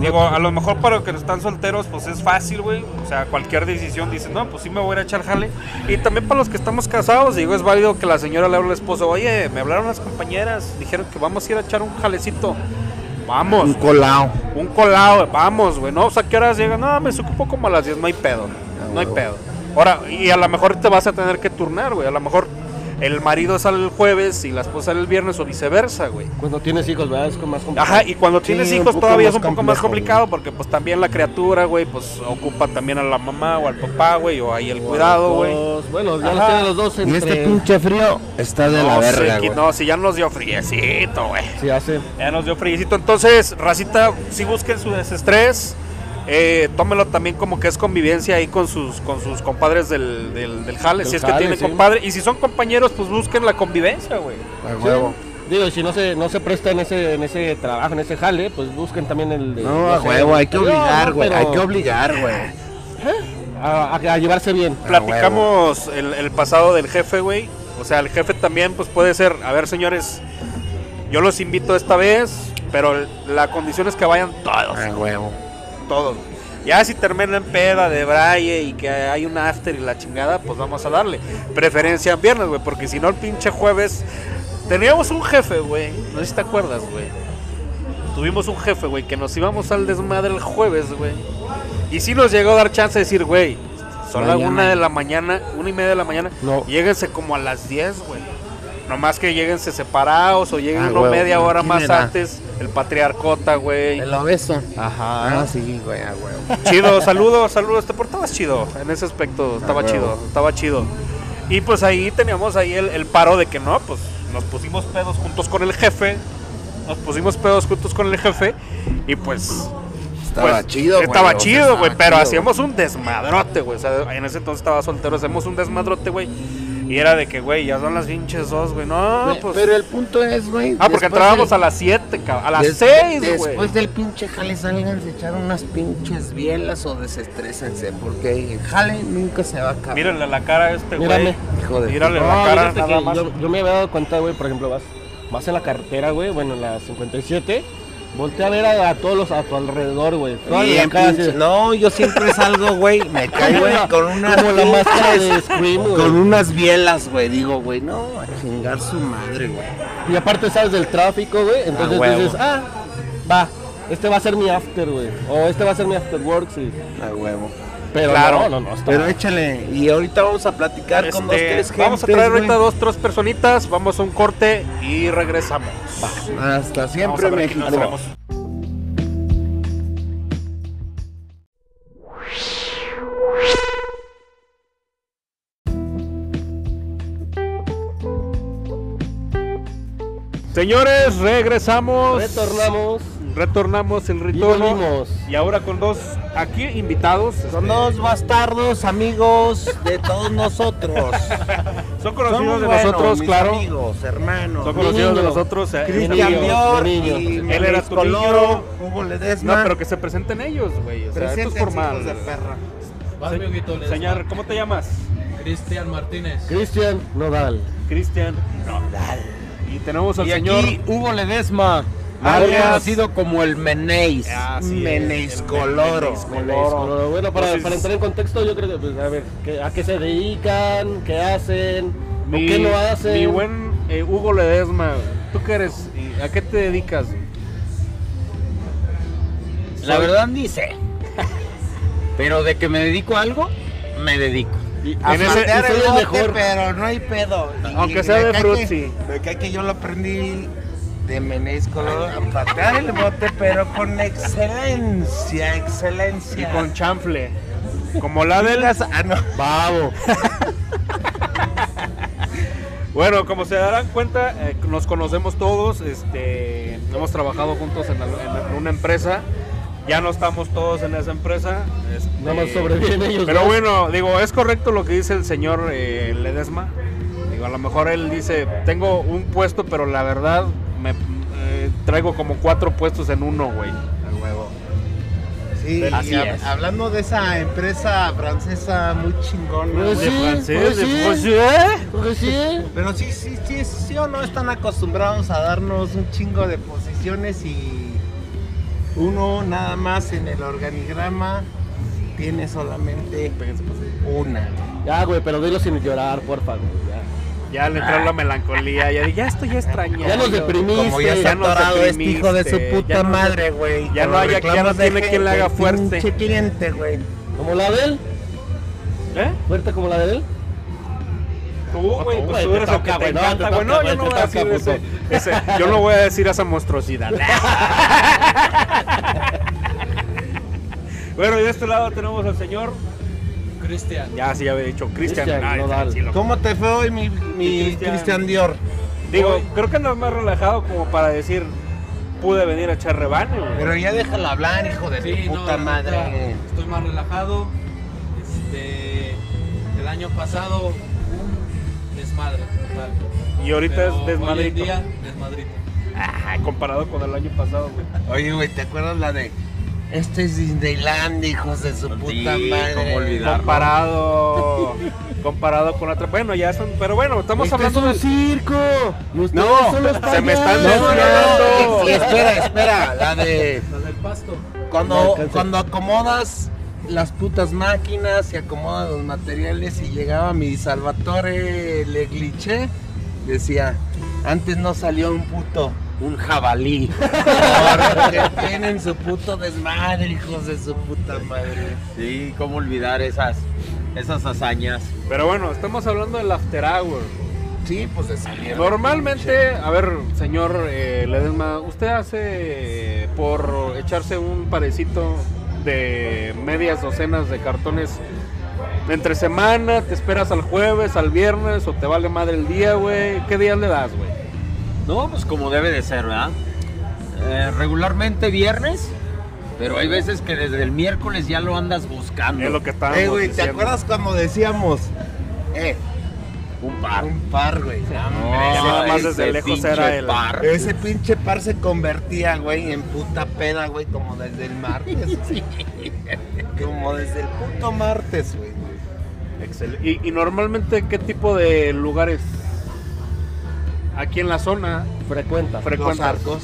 Digo, a lo mejor para los que están solteros, pues es fácil, güey. O sea, cualquier decisión dice, no, pues sí me voy a echar jale. Y también para los que estamos casados, digo, es válido que la señora le hable al esposo, oye, me hablaron las compañeras, dijeron que vamos a ir a echar un jalecito. Vamos, Un colado. un colado, vamos, güey, ¿no? O sea, ¿qué horas llegan? No, me ocupo como a las 10, no hay pedo, no hay pedo. Ahora, y a lo mejor te vas a tener que turnar, güey. A lo mejor el marido sale el jueves y la esposa sale el viernes o viceversa, güey. Cuando tienes hijos, ¿verdad? Es más complicado. Ajá, y cuando tienes hijos todavía es un poco más complicado porque pues también la criatura, güey, pues ocupa también a la mamá o al papá, güey, o ahí el cuidado, güey. Dos, Bueno, ya Ajá. los tienen los dos Y entre... este pinche frío está de la No, verga, sí, güey. no, si ya nos dio friecito, güey. Sí, hace. Ya nos dio friecito. Entonces, racita, si busquen su desestrés, eh, tómelo también como que es convivencia ahí con sus, con sus compadres del, del, del jale, Del si es que tienen sí. compadre. Y si son compañeros, pues busquen la convivencia, güey. A huevo. Digo, y si no se, no se presta en ese, en ese trabajo, en ese jale, pues busquen también el de... No, huevo, hay que obligar, ¿no? güey. Pero Hay que obligar, güey. A, a- a llevarse bien. Platicamos el, el pasado del jefe, güey. O sea, el jefe también, pues puede ser, a ver, señores, yo los invito esta vez, pero la condición es que vayan todos. A huevo. Todos. Ya si termina en peda de braille y que hay un after y la chingada, pues vamos a darle. Preferencia en viernes, güey, porque si no el pinche jueves... Teníamos un jefe, güey, no sé si te acuerdas, güey. Tuvimos un jefe, güey, que nos íbamos al desmadre el jueves, güey. Y sí nos llegó a dar chance de decir, güey, son las una de la mañana, una y media de la mañana. No. Lléguense como a las 10, güey. Nomás que lléguense separados o lleguen Ah, uno huevo. media hora ¿Quién más era? antes. El patriarcota, güey. El obeso. Ajá. Ah, sí, güey, a huevo. Chido, saludos, saludos. Te portabas chido en ese aspecto. Estaba Ah, huevo. chido, estaba chido. Y pues ahí teníamos ahí el, el paro de que no, pues nos pusimos pedos juntos con el jefe. Nos pusimos pedos juntos con el jefe. Y pues. Estaba pues, chido, güey. Estaba chido, güey. estaba Pero chido, hacíamos un desmadrote, güey. O sea, en ese entonces estaba soltero. Hacemos un desmadrote, güey. Y era de que, güey, ya son las pinches dos, güey. No, güey. pues. Pero el punto es, güey. ah, porque entrábamos del- a las 7, cabrón. A las des- 6, güey. Después del pinche jale salgan a echar unas pinches bielas o desestrésense. Porque el jale nunca se va a acabar. Mírale la cara a este, güey. Mírame. Hijo de Mírale No, la cara nada que más. Yo, yo me había dado cuenta, güey, por ejemplo, vas, vas en la carretera, güey, bueno, en la 57, Voltea a ver a, a todos los a tu alrededor, güey. Bien, pinche- No, yo siempre salgo, güey. Me caigo güey, con unas Como la máscara de Scream, güey. Con unas bielas, güey. Digo, güey, no, a chingar su madre, güey. Y aparte sabes del tráfico, güey. Entonces huevo. dices, ah, va, este va a ser mi after, güey. O este va a ser mi after work, sí. A huevo. Pero Claro. no, no, no. Está Pero échale. Y ahorita vamos a platicar con dos, Este, tres gentes, vamos a traer ahorita dos, tres personitas, vamos a un corte y regresamos. Hasta siempre, Vamos a ver qué México. Señores, regresamos. Retornamos. Retornamos el Y retorno. volvimos. Y ahora con dos aquí invitados. Son este, dos bastardos amigos de todos nosotros. [LAUGHS] Son conocidos de buenos, nosotros, mis claro. amigos, hermanos. Son conocidos de nosotros. eh, Cristian Dior Él era tu Coloro, niño. Hugo Ledesma. No, pero que se presenten ellos, güey. O sea, esto es formal. de perra. Vas, Señor, ¿cómo te llamas? Cristian Martínez. Cristian Nodal. Cristian. Y tenemos al Y señor. aquí Hugo Ledesma, Alias- alias conocido como el Meneis. Así es, Meneis el Coloro. Meneis Coloro. Pero bueno, para, Entonces- para entrar en contexto, yo creo que, pues, a ver, ¿qué- ¿a qué se dedican? ¿Qué hacen? ¿O Mi- qué no hacen? Mi buen eh, Hugo Ledesma, ¿tú qué eres? ¿Y ¿A qué te dedicas? La verdad ni sé. Pero de que me dedico a algo, me dedico. Y- A En ese- el bote, mejor. pero no hay pedo. Y Aunque sea de fruit, que- que yo lo aprendí de Menéis Coloro a patear el bote, pero con excelencia, Y excelencia. con chanfle. Como la del. Ah, no. Babo. [LAUGHS] Bueno, como se darán cuenta, eh, nos conocemos todos, este, hemos trabajado juntos en, una empresa, ya no estamos todos en esa empresa. este, Nada más sobreviven ellos. Pero bueno, digo, es correcto lo que dice el señor eh, Ledesma. Digo, a lo mejor él dice, tengo un puesto, pero la verdad me eh, traigo como cuatro puestos en uno, güey. A huevo. Sí, Así hab- es. hablando de esa empresa francesa muy chingona. Pues güey. sí, francés, pues de sí. francés. Pues sí. Pero sí, sí, sí, sí o no están acostumbrados a darnos un chingo de posiciones y uno nada más en el organigrama tiene solamente una. Ya, güey, pero dilo sin llorar, porfa, güey. Ya. Ya le entró la melancolía, ya, dije, ya estoy extrañando. Ya nos deprimiste. Como ya ya nos este hijo de su puta no- madre, güey. ya no haya- ya no tiene quien le haga fuerte. pinche cliente, güey. ¿Como la de él? ¿Eh? ¿Fuerte como la de él? Tú, güey, Tú, pues tú eres el que te encanta, güey. No, yo no voy a decir ese, puto. ese- yo no voy a decir esa monstruosidad. [LAUGHS] bueno, y de este lado tenemos al señor. Cristian. Ya, sí, ya había dicho Cristian. Cristian, Ay, no, dale. tranquilo. ¿Cómo te fue hoy mi, mi Cristian. Dior? Digo, creo que andas más relajado como para decir, pude venir a echar rebane, güey. Pero ya déjalo hablar, hijo de Sí, tu no, puta madre. Estoy más relajado. Este, el año pasado, un desmadre total. Y ahorita Pero es Hoy en desmadrito. día, desmadrito. Ah, comparado con el año pasado, güey. Oye, güey, ¿te acuerdas la de... Este es Disneyland, hijos de su puta madre? cómo olvidar. Comparado, comparado con otra. Bueno, ya son, pero bueno, estamos Este hablando es de un circo. No, son los se me están desviando. Espera, espera, la de... La del pasto. Cuando, No cuando acomodas las putas máquinas y acomodas los materiales y llegaba mi Salvatore Le Glitché, decía, antes no salió un puto, un jabalí. [LAUGHS] Ahora que tienen su puto desmadre, hijos de su puta madre. Sí, cómo olvidar esas, esas hazañas. Pero bueno, estamos hablando del after hour. Sí, pues de salir. Normalmente, a ver, señor eh, Ledesma, ¿usted hace eh, por echarse un parecito de medias docenas de cartones entre semana? ¿Te esperas al jueves, al viernes o te vale madre el día, güey? ¿Qué días le das, güey? No, pues como debe de ser, ¿verdad? Eh, regularmente viernes, pero hay veces que desde el miércoles ya lo andas buscando. Es lo que estábamos Eh, güey, ¿te diciendo. acuerdas cuando decíamos, eh, Un par. un par, güey? ya nada más ese desde lejos pinche era el- par. Ese pinche par se convertía, güey, en puta peda, güey, como desde el martes. [LAUGHS] Como desde el puto martes, güey. Excelente. ¿Y, y normalmente qué tipo de lugares aquí en la zona Frecuenta. Los frecuentas? arcos.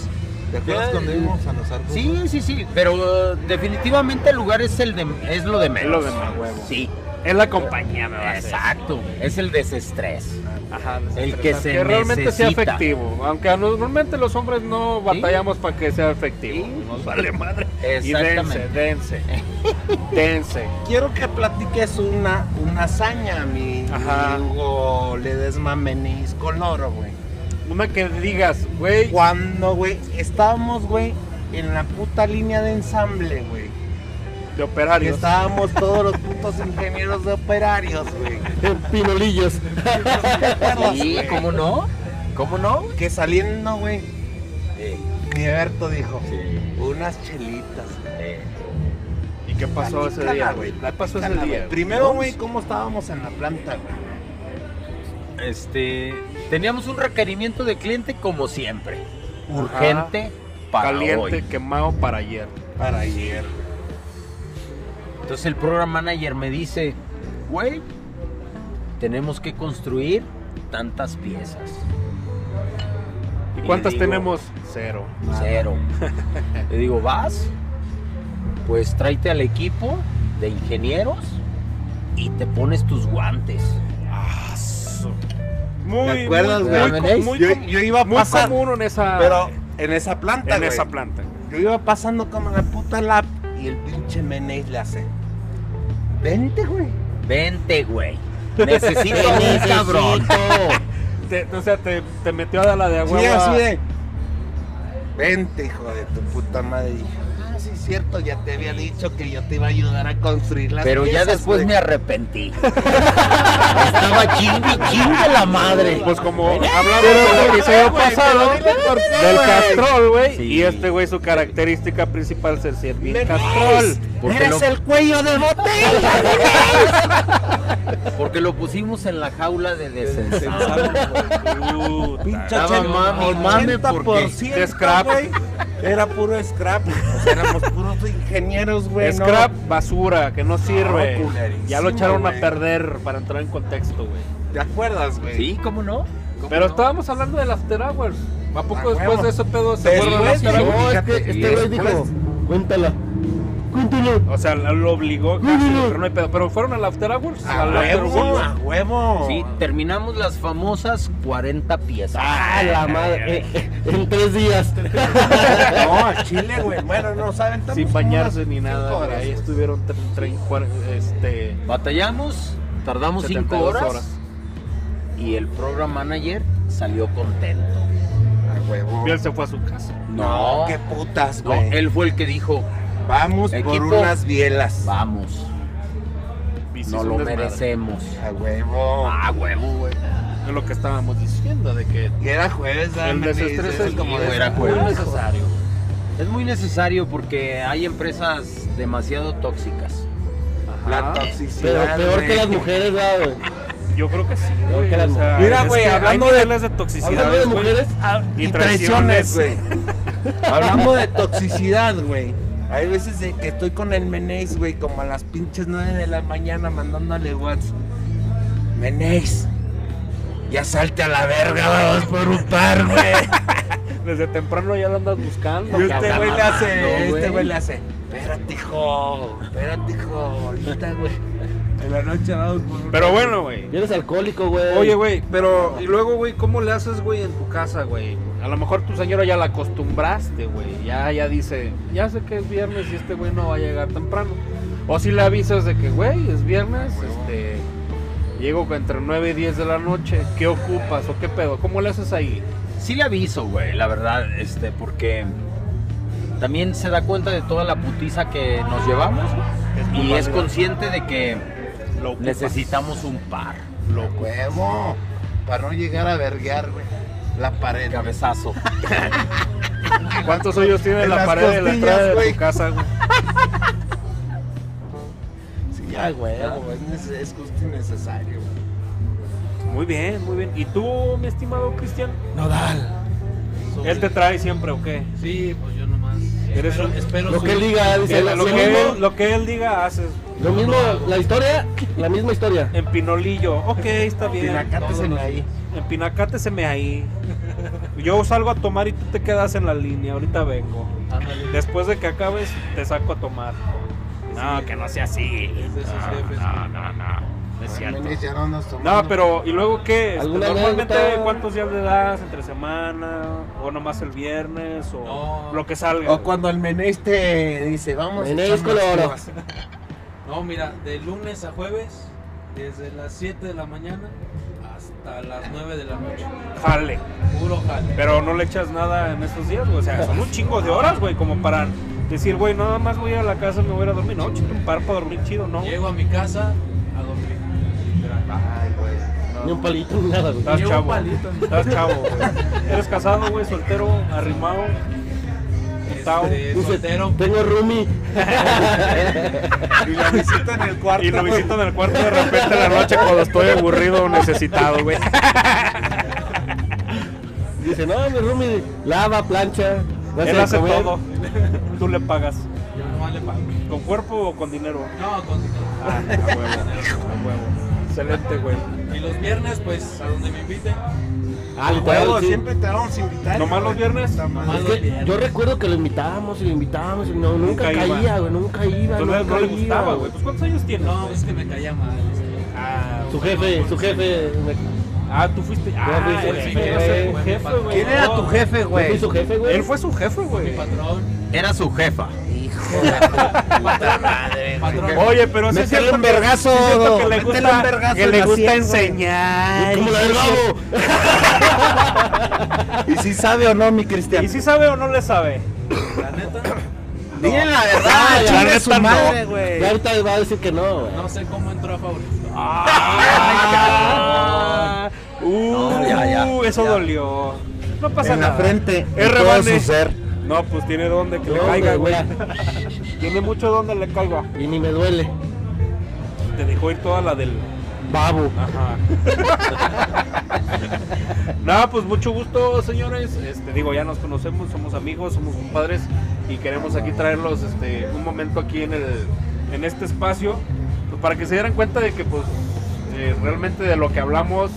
¿Te acuerdas cuando íbamos a los arcos? Sí, sí, sí, pero uh, definitivamente el lugar es el de es lo de menos. Es lo de más huevo. Sí, Es la compañía, me va a exacto. Es el desestrés. Ajá, El que se que realmente sea efectivo. Aunque normalmente los hombres no batallamos para que sea efectivo. Sí. Nos vale madre. Y dense, Exactamente. dense. [LAUGHS] dense. Quiero que platiques una, una hazaña, mi, Ajá. mi Hugo Ledesma Menis Coloro, güey. Una que digas, güey. Cuando, güey, estábamos, güey, en la puta línea de ensamble, güey. De operarios. estábamos todos los putos ingenieros de operarios, güey. Pinolillos. Sí, ¿cómo no? ¿Cómo no? Que saliendo, güey, mi Berto dijo, sí, unas chelitas. eh. ¿Y qué pasó ese día, güey, güey? ¿Qué pasó ese día? güey. Primero, güey, ¿cómo estábamos en la planta, güey? Este, teníamos un requerimiento de cliente como siempre. Urgente para Caliente, hoy. quemado para ayer. Para ayer. Entonces el program manager me dice, güey, tenemos que construir tantas piezas. ¿Y Y cuántas digo- tenemos? Cero. Cero. [LAUGHS] Le digo, ¿vas? Pues tráete al equipo de ingenieros y te pones tus guantes. Ah, Muy, ¿Te acuerdas, muy, güey? muy, Yo, yo iba muy pasar, común en esa, pero en esa planta, en esa planta. Yo iba pasando como la puta lap y el pinche Menéis le hace. Vente, güey. Vente, güey. [LAUGHS] Necesito un cabrón. Te- o sea, te, te metió a la de agua. Sí, así de. Vente, hijo de tu puta madre. Y cierto, ya te había dicho que yo te iba a ayudar a construir las Pero ya después güey. me arrepentí. [LAUGHS] Estaba chingue, chingue la madre. Pues como hablamos del episodio güey, pasado del castrol, güey. Sí. Y este güey, su característica principal es el servir castrol. Porque Eres lo- el cuello de botella. [LAUGHS] Porque lo pusimos en la jaula de desensado. Chelo, mame mame porque 80%, de scrap. güey, Era puro scrap. O sea, éramos puros ingenieros, güey. ¿no? Scrap, basura, que no sirve. ya lo echaron a perder para entrar en contexto, güey. ¿Te acuerdas, güey? Sí, ¿cómo no? ¿Cómo Pero no? estábamos hablando del After Hours. ¿A poco Ah, después de ese pedo se fueron al After Hours? No, es que este güey dijo, cuéntala. Cuéntalo. O sea, lo obligó casi, pero no hay pedo. ¿Pero fueron al After Hours? A ¿Al After huevo, Hours? a huevo. Sí, terminamos las famosas 40 piezas. Ah, la madre. eh, eh, en tres días. [LAUGHS] No, a Chile, güey. Bueno, no saben tanto. Sin bañarse ni nada. horas, Ahí güey. estuvieron tre- tre- cuar- este, Batallamos, tardamos 5 72 horas, y el program manager salió contento. A huevo. Y él se fue a su casa. No, Qué putas, no, güey. él fue el que dijo, Vamos por unas bielas. vamos, no lo desmadre. merecemos. A huevo. Ah, huevo, güey. Es lo que estábamos diciendo, de que Y era jueves, el desestrés es como de- era muy jueves. necesario. Es muy necesario porque hay empresas demasiado tóxicas. La Ajá. toxicidad. Pero peor que las mujeres, ¿verdad, güey? Yo creo que sí, güey. que las o sea, Mira, güey, que hablando de- de toxicidad. Hablando de mujeres, y, Y traiciones, traiciones, güey. [LAUGHS] Hablando de toxicidad, güey. Hay veces de que estoy con el Menéis, güey, como a las pinches 9 de la mañana mandándole WhatsApp. Menéis, ya salte a la verga, vamos por un par, güey. [LAUGHS] Desde temprano ya lo andas buscando. Y este güey le hace, No, este güey. le hace. Espérate, hijo, espérate, hijo, ahorita, güey. En la noche vamos por un Pero bueno, güey. eres alcohólico, güey. Oye, güey, pero y luego, güey, ¿cómo le haces, güey, en tu casa, güey? A lo mejor tu señora ya la acostumbraste, güey. Ya, ya dice, ya sé que es viernes y este güey no va a llegar temprano. O si le avisas de que, güey, es viernes, este, llego entre 9 y 10 de la noche, ¿qué ocupas o qué pedo? ¿Cómo le haces ahí? Sí le aviso, güey, la verdad, este, porque también se da cuenta de toda la putiza que nos llevamos y es consciente de que Lo necesitamos un par. Lo huevo. Para no llegar a verguear, güey. La pared. Cabezazo. [LAUGHS] ¿Cuántos hoyos tiene En la pared de la entrada de tu casa, güey? Sí, ya, güey. Es, justo y necesario, güey. Muy bien, muy bien. ¿Y tú, mi estimado Cristian? Nodal. ¿Él te trae siempre o qué? Sí, pues yo nomás. Eres espero, un- espero Lo su- que él diga, dice, lo, que mismo, él, lo que él diga, haces. lo mismo, la historia, la misma historia. En Pinolillo. Ok, está bien. Ahí. En Pinacate se me ahí. Yo salgo a tomar y tú te quedas en la línea, ahorita vengo. Ándale. Después de que acabes, te saco a tomar. No, Sí. que no sea así. No, no, no. No es cierto. No pero ¿y luego qué? Este, ¿Alguna Normalmente? ¿cuántos días le das? ¿Entre semana? ¿O nomás el viernes? ¿O No. lo que salga? O cuando el Menéis te dice, vamos unas coloro. [LAUGHS] No, mira, de lunes a jueves, desde las 7 de la mañana hasta las 9 de la noche. Jale. Puro jale. Pero no le echas nada en estos días, güey. O sea, son un chingo de horas, güey, como para decir, güey, nada más voy a la casa y me voy a ir a dormir. No, chito, un par para dormir chido, ¿no? Llego a mi casa a dormir. Ni un palito, nada, güey. Estás Ni un chavo. palito. Estás chavo, güey. Eres casado, güey, soltero, arrimado. Este. Tengo roomie. [LAUGHS] Y la visita en el cuarto. Y lo visito en el cuarto de repente en la noche cuando estoy aburrido o necesitado, güey. [LAUGHS] Dice, no, mi roomie lava, plancha. Él hace comer". todo. Tú le pagas. Yo nomás le pago. ¿Con cuerpo o con dinero? No, con Ah, a huevo. A huevo. Excelente, güey. Y los viernes, pues, a donde me inviten. Ah, literal, sí. siempre te vamos a invitar. ¿Nomás los viernes? Nomás Es los que viernes. yo recuerdo que lo invitábamos y lo invitábamos y no, nunca, Nunca iba. caía, güey, nunca iba, Entonces nunca no le iba, gustaba, güey. Pues ¿cuántos años tienes? No, es que me caía mal. Ah, Su jefe, su jefe. me- ah, tú fuiste. Ah, fui su jefe, güey. jefe, güey. ¿Quién era tu jefe, Yo fui güey? su jefe, güey. Él fue su jefe, Mi güey. patrón. Era su jefa. Oye, pero sí es un vergazo. que le Métele gusta, un vergazo que en le la gusta enseñar. Como la del babo. [LAUGHS] ¿Y si sabe o no, mi Cristian? ¿Y si sabe o no le sabe? La neta, Dile la Ah, verdad, ya, chingue neta, su no. madre, güey. Ya ahorita va a decir que no, güey. no sé cómo entró a favorito. Ah, uh, [LAUGHS] No, ya, ya, eso ya. dolió. No pasa En la nada. frente, Es en todo rebane. su ser. No, pues tiene donde que le ¿Dónde, caiga, güey. Tiene mucho donde le caiga. Y ni me duele. Te dejó ir toda la del. Babo. Ajá. [LAUGHS] Nada, pues mucho gusto, señores. Este, digo, ya nos conocemos, somos amigos, somos compadres y queremos aquí traerlos este, un momento aquí en el en este espacio pues, para que se dieran cuenta de que pues eh, realmente de lo que hablamos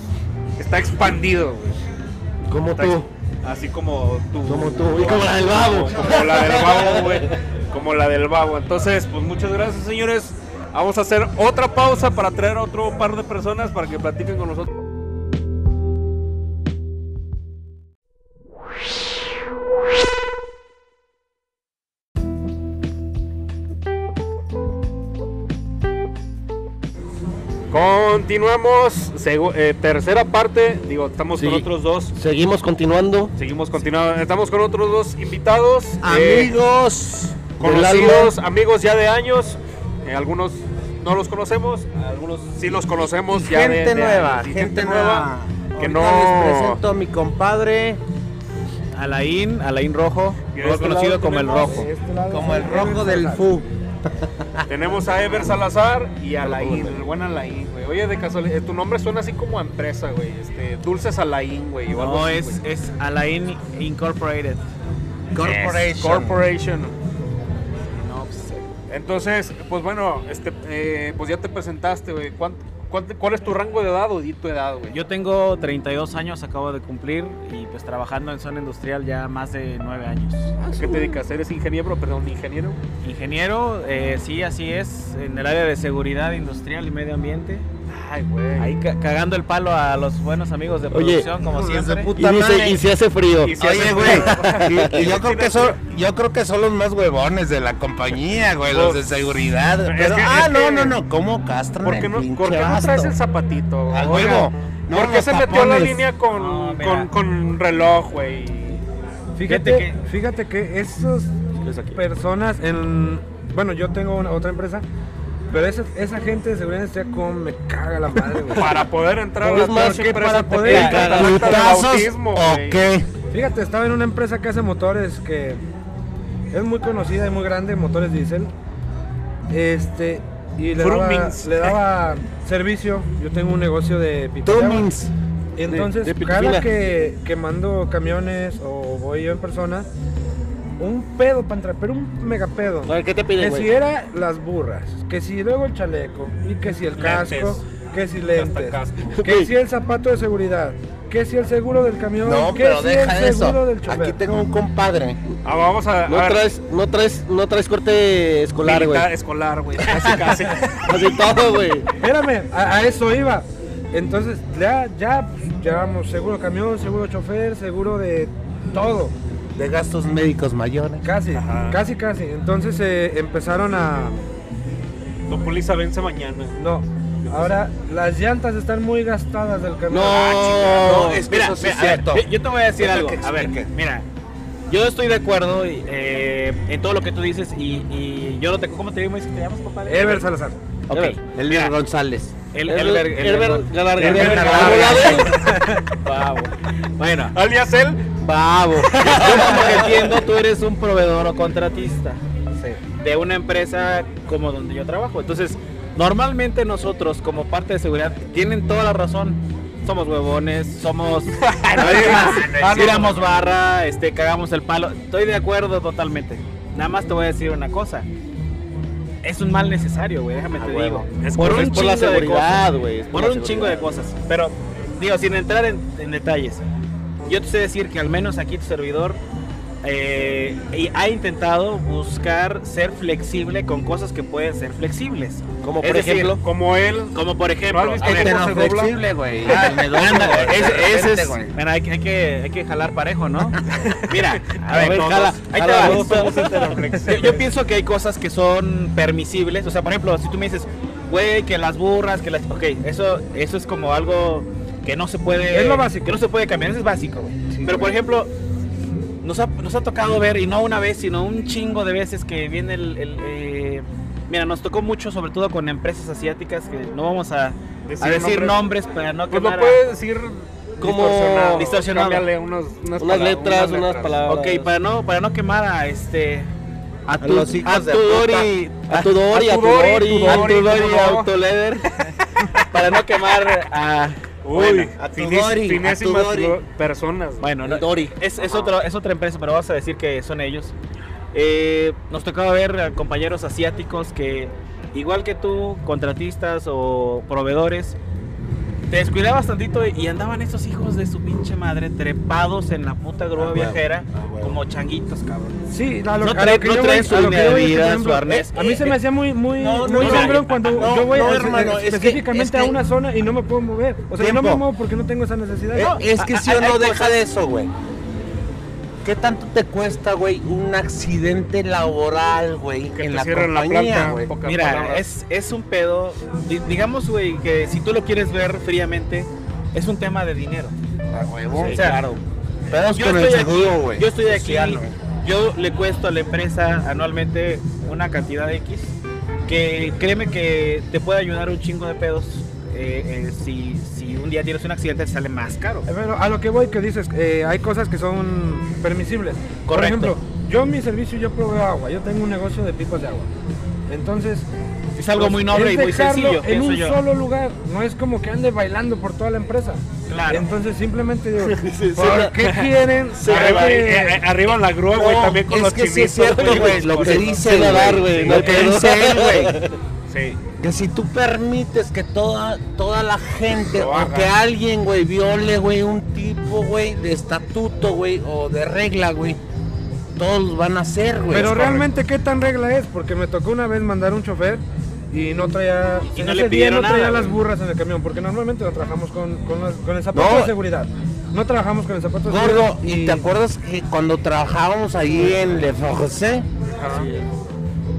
está expandido, güey. Como Está tú. Así como tú. Como tú. Y como la del babo. Como la del babo, güey. Como la del babo. Entonces, pues muchas gracias, señores. Vamos a hacer otra pausa para traer a otro par de personas para que platiquen con nosotros. Continuamos, eh, tercera parte, digo, estamos Sí. con otros dos, Seguimos continuando. seguimos continuando, estamos con otros dos invitados, eh, Amigos. conocidos, amigos ya de años, eh, algunos no los conocemos, algunos sí los conocemos ya de- Gente de nueva, años, y gente nueva. que no Les presento a mi compadre Alain, Alain Rojo, este conocido como el Rojo. como el rojo del FU. [LAUGHS] tenemos a Ever Salazar y a Alain, el buen Alain, güey. Oye, de casualidad, eh, tu nombre suena así como a empresa, güey, este, Dulces Alain, güey, o algo No, así, es, güey. es Alain Incorporated. Corporation. Corporation. No, pues, Entonces, pues bueno, este, eh, pues ya te presentaste, güey. ¿Cuán- cuál, cuál es tu rango de edad o di tu edad, güey? yo tengo 32 años, acabo de cumplir y pues trabajando en zona industrial ya más de 9 años. ¿A qué te dedicas? ¿Eres ingeniero? Perdón, ingeniero. Ingeniero, eh, sí, así es, en el área de seguridad industrial y medio ambiente. Ay, güey. Ahí ca- cagando el palo a los buenos amigos de Oye, producción, como hijos de siempre. puta Y dice, y si hace frío. Y si Oye, hace- güey. [LAUGHS] Y, y yo creo que son, yo creo que son los más huevones de la compañía, güey, los de seguridad. Es Pero, que- ah, no, no, no, ¿cómo castran ¿Por qué no, pinche por qué no traes el zapatito? A huevo. No, ¿Por qué se metió la tapones. línea con, No, con, con reloj, güey? Fíjate, Fíjate que- fíjate que esas personas en bueno yo tengo una, otra empresa pero esa, esa gente de seguridad industrial como me caga la madre güey. Para poder entrar a la más que para poder piden entrar a tarjeta de ¿Putazos bautismo, o güey. qué? fíjate estaba en una empresa que hace motores que es muy conocida y muy grande motores diésel este y le daba, Frumings. le daba servicio yo tengo un negocio de. Tumings. Entonces, de cada que, que mando camiones o voy yo en persona, un pedo para entrar, pero un mega pedo. A ver, ¿qué te piden, Que güey? si era las burras, que si luego el chaleco, y que si el Lentes. casco, que si lentes, casco. que si el zapato de seguridad, ¿Qué si el seguro del camión? No, ¿Qué pero si deja el seguro eso. del chofer? Aquí tengo un compadre. Ah, vamos a, a No ver, traes, no traes, no traes corte escolar, güey. escolar, güey. Casi, casi. [LAUGHS] Así todo, güey. Espérame, a, a eso iba. Entonces, ya, ya pues, llevamos seguro camión, seguro chofer, seguro de todo. De gastos médicos mayores. Casi, Ajá. casi, casi. Entonces eh, empezaron a... Tu póliza vence mañana. No, ahora las llantas están muy gastadas del camión. No, No, es que Mira, eso sí mira, es ver, cierto. yo- yo te voy a decir algo. A ver, mira, yo estoy de acuerdo eh, en todo lo que tú dices y, y yo no te. ¿Cómo te dices? ¿Te llamas, papá? Ever Salazar. Ok. Elvira González. El, Elber- Elber- Elber-. Pavo. Bueno, Alias él. Pavo. [LAUGHS] Yo como que entiendo, tú eres un proveedor o contratista de una empresa como donde yo trabajo. Entonces, normalmente nosotros como parte de seguridad tienen toda la razón. Somos huevones, somos [LAUGHS] tiramos barra, este cagamos el palo. Estoy de acuerdo totalmente. Nada más te voy a decir una cosa. Es un mal necesario, güey, déjame te digo. Es por por- un es por la chingo de seguridad, cosas. güey, es por Por la un chingo de cosas. Pero, digo, sin entrar en, en detalles. Yo te sé decir que al menos aquí tu servidor eh, y ha intentado buscar ser flexible con cosas que pueden ser flexibles. Como Es por decir, ejemplo. como él, como por ejemplo, ¿No ver, flexible, güey. [LAUGHS] Es, bueno, hay, que- hay que, hay que jalar parejo, ¿no? [LAUGHS] Mira, a A ver, todos. jala, ahí te va. Yo, yo pienso que hay cosas que son permisibles, o sea, por ejemplo, si tú me dices, güey, que las burras, que las, ok, eso, eso es como algo que no se puede, Es lo básico. que no se puede cambiar, eso es básico, güey. Pero por ejemplo, nos ha, nos ha tocado ver, y no una vez, sino un chingo de veces que viene el... el, eh, mira, nos tocó mucho, sobre todo con empresas asiáticas, que no vamos a Decir a decir nombres. nombres, para no Pues lo quemar a- puedes decir Como distorsionado. distorsionado. Cámbiale unos, unas, Unas palabras, letras, unas palabras. Ok, para no, para no quemar a este. A tu, a tu Dori. A tu Dori, a tu Dori, Dori. tu A Dori, tu Dori ¿cómo no? Autoleder. [LAUGHS] [LAUGHS] para no quemar a. Bueno, a tu finis- Dori, a tu finísimas Dori. lo- personas. Bueno, no, Dori. Es, es, otro- es otra empresa, pero vas a decir que son ellos. Eh, nos tocaba ver a compañeros asiáticos que, igual que tú, contratistas o proveedores, te descuidabas tantito y andaban esos hijos de su pinche madre trepados en la puta grúa Ah, viajera ah, como changuitos, cabrón. Sí, a lo, No a trae- no trae su a vida, su arnés. eh, A mí se me hacía muy, muy, No, no, muy no, cuando no, yo voy no, a- hermano, es que- específicamente es a que- una zona y no me puedo mover. O sea, yo no me muevo porque no tengo esa necesidad. Eh, No, es que a- si uno deja de eso, güey. ¿Qué tanto te cuesta, güey, un accidente laboral, güey, en la cierren la compañía, planta. Mira, es, es un pedo. di- digamos, güey, que si tú lo quieres ver fríamente, es un tema de dinero. A huevo. Sí, claro. Pedos Yo con el estoy aquí, seguro, güey. Yo estoy aquí. Social, güey. Yo le cuesto a la empresa anualmente una cantidad de X que créeme que te puede ayudar un chingo de pedos. eh, eh, si, un día tienes un accidente, te sale más caro. Eh, Pero a lo que voy que dices, eh, hay cosas que son permisibles. Por Correcto. ejemplo, yo en mi servicio yo proveo agua, yo tengo un negocio de pipas de agua. Entonces, Es algo pues, muy noble y muy sencillo, en un yo. solo lugar, no es como que ande bailando por toda la empresa. Claro. Entonces simplemente digo, [LAUGHS] sí, ¿por qué [LAUGHS] quieren? Arriba, que- eh, eh, arriba en la grúa, güey, No, también con es los que sí es cierto, güey, lo que dice, güey, lo que dice él, güey. Sí. Que si tú permites que toda, toda la gente o haga. que alguien, güey, viole, güey, un tipo, güey, de estatuto, güey, o de regla, güey, todos los van a hacer, güey. Pero realmente, ¿qué tan regla es? Porque me tocó una vez mandar un chofer y no traía. Y no le día pidieron no traía nada, las burras en el camión, porque normalmente lo trabajamos con, con, las- con el zapato No. de seguridad. No trabajamos con el zapato de Gordo, seguridad. ¿y te acuerdas que cuando trabajábamos ahí en Le Forcé,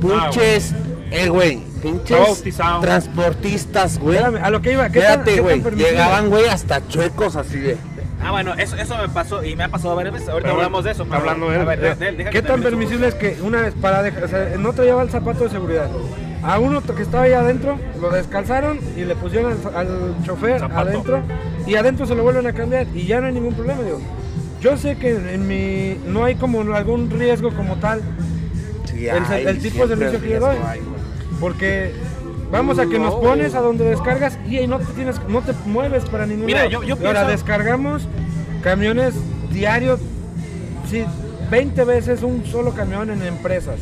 pinches, eh, güey, pinches transportistas, güey? Espérame, a lo que iba, ¿qué Fíjate, güey, llegaban, güey, hasta chuecos así de... Ah, bueno, eso, eso me pasó y me ha pasado varias veces. Ahorita Pero hablamos de eso. está hablando él. A ver, de- de- deja que ¿Qué tan permisible es que una vez para dejar, o sea, no traía el zapato de seguridad? A uno que estaba ahí adentro, lo descalzaron y le pusieron al, al chofer Zapato. adentro y adentro se lo vuelven a cambiar y ya no hay ningún problema, digo. Yo sé que en mi no hay como algún riesgo como tal, Sí, El- tipo de servicio que yo doy. hay. Porque vamos a que nos pones a donde descargas y ahí no te tienes, no te mueves para ningún Mira, lado. yo- yo Y Ahora pienso- descargamos camiones diarios, sí, 20 veces un solo camión en empresas.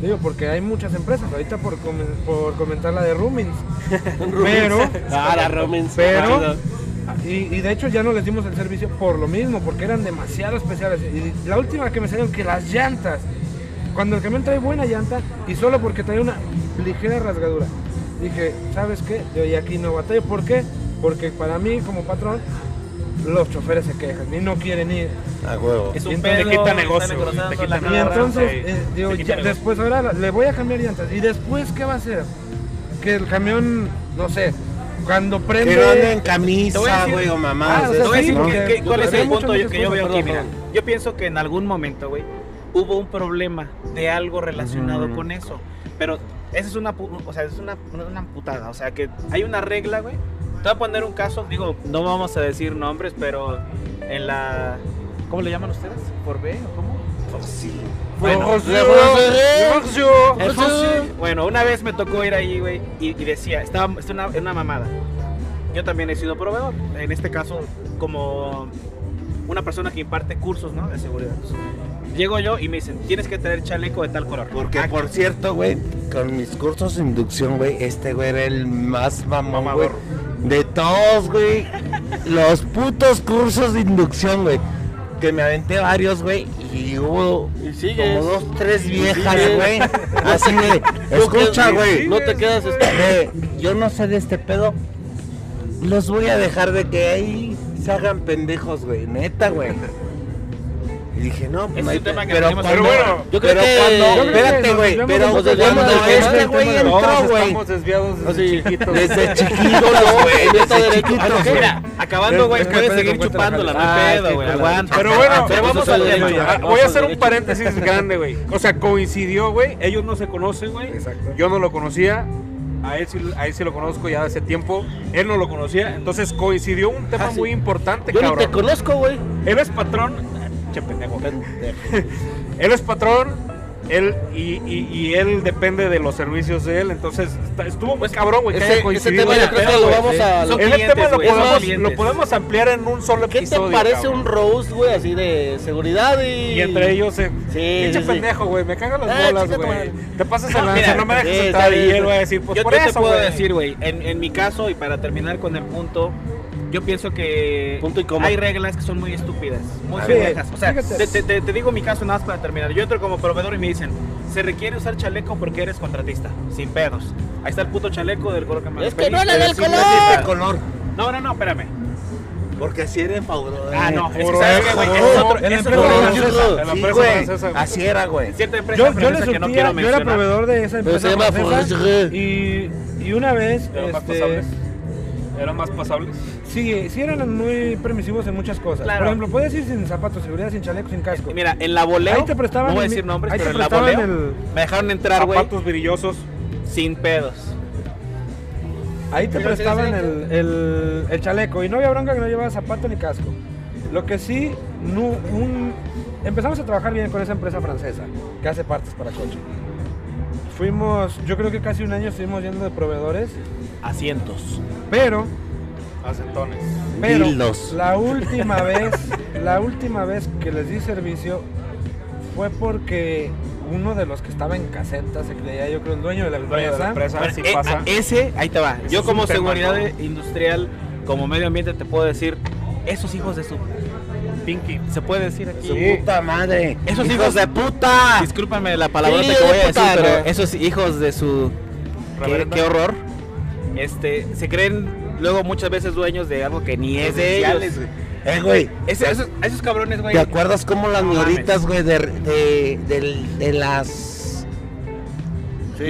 Digo, porque hay muchas empresas, ahorita por, comen- por comentar la de Rumins. [LAUGHS] Pero, [LAUGHS] Ah, la Romans. pero y, y de hecho ya no les dimos el servicio por lo mismo, porque eran demasiado especiales. Y la última que me salieron que las llantas, cuando el camión trae buena llanta y solo porque trae una ligera rasgadura. Dije, ¿sabes qué? Yo y aquí no batallo. ¿Por qué? Porque para mí como patrón, los choferes se quejan y no quieren ir. A huevo. Es un pedo, te quita negocio, te quita Y negocio. entonces, sí. eh, digo, ya, después ahora le voy a cambiar llantas. ¿Y después qué va a hacer? Que el camión, no sé, cuando prende... Que no ande en camisa, güey, o Ah, mamás. o Te sea, voy a decir sí, que- porque que- cuál es el punto que yo veo aquí. Mira, yo pienso que en algún momento, güey, hubo un problema de algo relacionado con eso. Pero esa es una, o sea, es una, una putada. O sea, que hay una regla, güey. Te voy a poner un caso, digo, no vamos a decir nombres, pero en la... ¿Cómo le llaman ustedes? ¿Por B o cómo? Bueno, Entonces, bueno, una vez me tocó ir ahí, güey, y, y decía, estaba es una, en una mamada. Yo también he sido proveedor, en este caso como una persona que imparte cursos, ¿no? De seguridad. Llego yo y me dicen, tienes que traer chaleco de tal color. Porque, por cierto, güey, con mis cursos de inducción, güey, este güey era el más mamón, güey. De todos, güey. [LAUGHS] Los putos cursos de inducción, güey. Que me aventé varios, güey. Y hubo como dos, tres viejas, güey. [LAUGHS] Así de, escucha, güey. No te quedas de, yo no sé de este pedo. Los voy a dejar de que ahí se hagan pendejos, güey. Neta, güey. Y dije, no, pues no hay tema que pero tenemos cuando, Pero bueno, Yo creo pero que- cuando, espérate, nos güey, desviamos pero mucho cuando del tema este güey entró, güey. estamos desviados desde chiquitos. Desde [LAUGHS] chiquitos, güey, desde chiquitos, güey. Mira, acabando, güey, puedes puede seguir chupándola, no pedo, güey, aguanta. Pero bueno, pero vamos al tema. Voy a hacer un paréntesis grande, güey. O sea, coincidió, güey. Ellos no se conocen, güey. Exacto. Yo no lo conocía. A él, sí, a él sí lo conozco ya hace tiempo. Él no lo conocía. Entonces coincidió un tema Ah, sí. muy importante, Yo ni te cabrón. conozco, güey. Él es patrón. Che, pendejo. [LAUGHS] él es patrón. Él y, y- y él depende de los servicios de él. Entonces está- estuvo muy cabrón, güey. Ese, ese tema yo creo que lo vamos a... Son Ese clientes, tema lo podemos, lo podemos ampliar en un solo ¿Qué te episodio. parece cabrón. un roast, güey, así de seguridad y... Y entre ellos, eh, Sí, pinche sí, pendejo, güey, me cagan las Ah, bolas, güey. Te pasas No, a [LAUGHS] mira, no me dejes sí, entrar. está Y él va a decir, pues yo, por yo eso, te puedo decir, güey, en, en mi caso y para terminar con el punto, yo pienso que Punto y coma. hay reglas que son muy estúpidas, muy pendejas. O sea, te, te- te- te digo mi caso nada más para terminar. Yo entro como proveedor y me dicen, se requiere usar chaleco porque eres contratista, sin pedos. Ahí está el puto chaleco del color que me Es que no le da el Sí, no es color. color. No, no, no, espérame. Porque así era en Fauro. Ah, no, es que sabes qué, güey, es otro, es empresa otro- Sí, empresa güey. Así era, güey. cierta empresa Yo, yo le que no quiero surtía, yo era mencionar. proveedor de esa Pero se empresa llama y, y una vez, ¿Eran más este? ¿Eran más pasables? sí, sí eran muy permisivos en muchas cosas. Claro. Por ejemplo, puedes ir sin zapatos, seguridad, sin chaleco, sin casco. Mira, en la voleo, Ahí te prestaban no voy a decir nombres, ahí pero te en la prestaban voleo el- me dejaron entrar, güey, Zapatos brillosos. sin pedos. Ahí te Pero prestaban el- el chaleco y no había bronca que no llevaba zapato ni casco. Lo que sí, no, un, empezamos a trabajar bien con esa empresa francesa que hace partes para coche. Fuimos, yo creo que casi un año estuvimos yendo de proveedores, Asientos. pero, Acentones. pero Dildos. la última vez, la última vez que les di servicio fue porque uno de los que estaba en caseta se creía, yo creo, el dueño de la El dueño de la empresa. sí Eh, pasa. a- ese, ahí te va. Ese Yo como tema, seguridad industrial, como medio ambiente, te puedo decir, esos hijos de su... Pinky. ¿Se puede decir aquí? Su puta madre. Esos hijos hijos de puta. Discúlpame la palabra que voy a de decir, pero esos hijos de su... Qué, qué horror. Este, se creen luego muchas veces dueños de algo que ni es de ellos. Eh, güey. Ese- esos, esos cabrones, güey. ¿Te acuerdas cómo las ñoritas, güey, de, de, del- de las...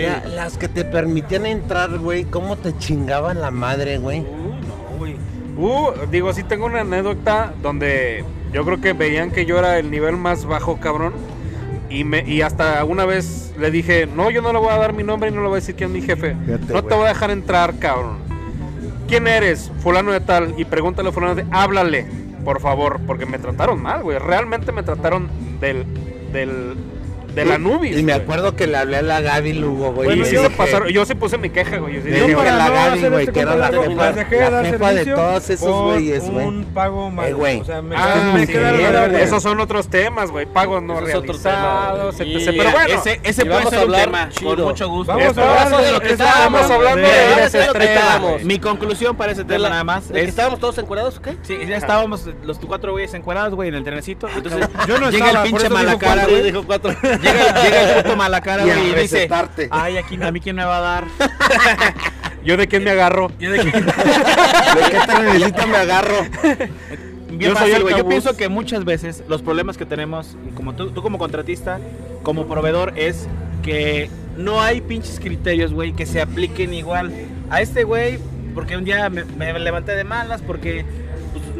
la- las que te permitían entrar, güey, cómo te chingaban la madre, güey. Uh, no, güey. Uh, digo, sí tengo una anécdota donde yo creo que veían que yo era el nivel más bajo, cabrón. Y, me, y hasta una vez le dije, no, yo no le voy a dar mi nombre y no le voy a decir quién es mi jefe. Fíjate, no te voy a dejar entrar, cabrón. ¿Quién eres? Fulano de tal. Y pregúntale a fulano de háblale, por favor, porque me trataron mal, güey. Realmente me trataron del, del de la Nubis. Y me güey. acuerdo que le hablé a la Gaby Lugo, güey. Y y sí le se pasaron. Yo sí puse mi queja, güey. Yo sí dije, para a la no Gaby, güey, este que era la jefa, la jefa de todos esos güeyes, güey. Un pago mal. Eh, güey. O sea, me, Ah, me sí, quedaron esos son otros temas, güey. Pagos no realizados, etc. Pero bueno, ese, ese puede vamos ser a un hablar tema, chido. con mucho gusto. Vamos a Estamos hablar de lo que estábamos hablando de- ese. Mi conclusión para ese ¿De, tema nada más estábamos todos encuadrados o qué? Sí, ya estábamos los cuatro güeyes encuadrados, güey, en el trenecito. Entonces Yo no llega estaba, el por pinche malacara, güey. dijo cuatro. Llega, llega el puto malacara, Y a güey, y dice... Ay, aquí, ¿a mí quién me va a dar? [LAUGHS] ¿Yo de quién me agarro? Yo de que- ¿De qué te necesito me agarro? Bien Yo soy el. Yo pienso que muchas veces los problemas que tenemos, y como tú, tú como contratista, como proveedor, es que no hay pinches criterios, güey, que se apliquen igual. A este güey, porque un día me, me levanté de malas, porque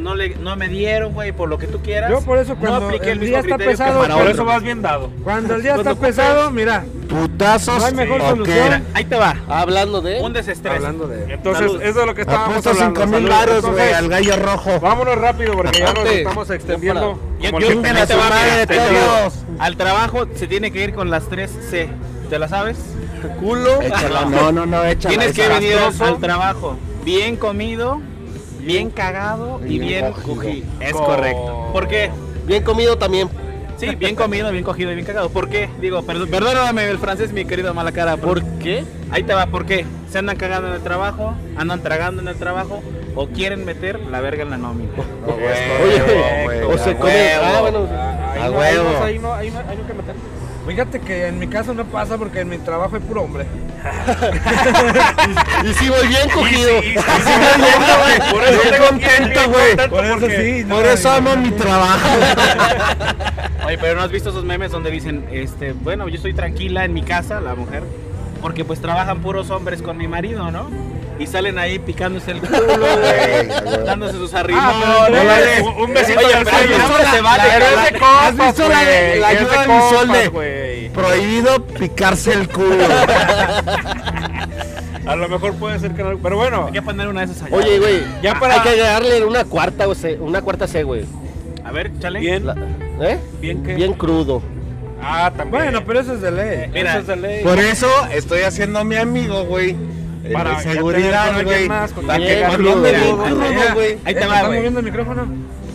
no, le, no me dieron, güey, por lo que tú quieras. Yo por eso cuando no apliqué el mismo día está pesado, para Por eso vas bien dado. Cuando el día Cuando está ocupes- pesado, mira, Putazos. No hay mejor ok. solución. Mira, ahí te va. Hablando de. Un desestrés. hablando de... Entonces, Salud. eso es lo que estábamos hablando. 5 mil baros, güey, al gallo rojo. Vámonos rápido porque ya nos estamos extendiendo. Yo- el te va, madre todos. Al trabajo se tiene que ir con las 3 C. ¿Te la sabes? Culo. Échala, no, no, no, échala. Tienes que venir al trabajo bien comido, bien cagado y Bien bien cogido. Es Co- correcto. ¿Por qué? Bien comido también. Sí, bien comido, bien cogido y bien cagado. ¿Por qué? Digo, perdón, perdóname el francés, mi querido mala cara. ¿Por qué? Ahí te va, ¿por qué? Se andan cagando en el trabajo, andan tragando en el trabajo o quieren meter la verga en la nómina. No, Oye, güey, o se come. huevo. Ah, bueno. A huevo. Ahí no, ahí hay que meter. Fíjate que en mi caso no pasa porque en mi trabajo hay puro hombre. [LAUGHS] Y sí, voy bien cogido. Por eso Bien tengo contento, güey. Por eso sí. no, Por eso amo mi trabajo. [LAUGHS] Oye, pero ¿no has visto esos memes donde dicen, este, bueno, yo estoy tranquila en mi casa, la mujer, porque pues trabajan puros hombres con mi marido, ¿no? Y salen ahí picándose el [LAUGHS] culo, güey, dándose sus arrimones. Ah, un- un besito Oye, al pero cuello. no se vale, Pero es compas, ¿Has visto la- la ayuda visual de- güey. Prohibido picarse el culo. [LAUGHS] A lo mejor puede ser que no, pero bueno, Hay que poner una de esas allá. Oye, güey. Ya para- Hay que agregarle una cuarta, o C, una cuarta C, güey. A ver, chale. bien, La- ¿Eh? bien que Bien crudo. Ah, también. Bueno, pero eso es de ley. Mira, Eso es de ley. Por eso estoy haciendo a mi amigo, güey. Para seguridad, güey. Para que güey. Ahí ¿Eh, te va, ¿Está güey. moviendo el micrófono?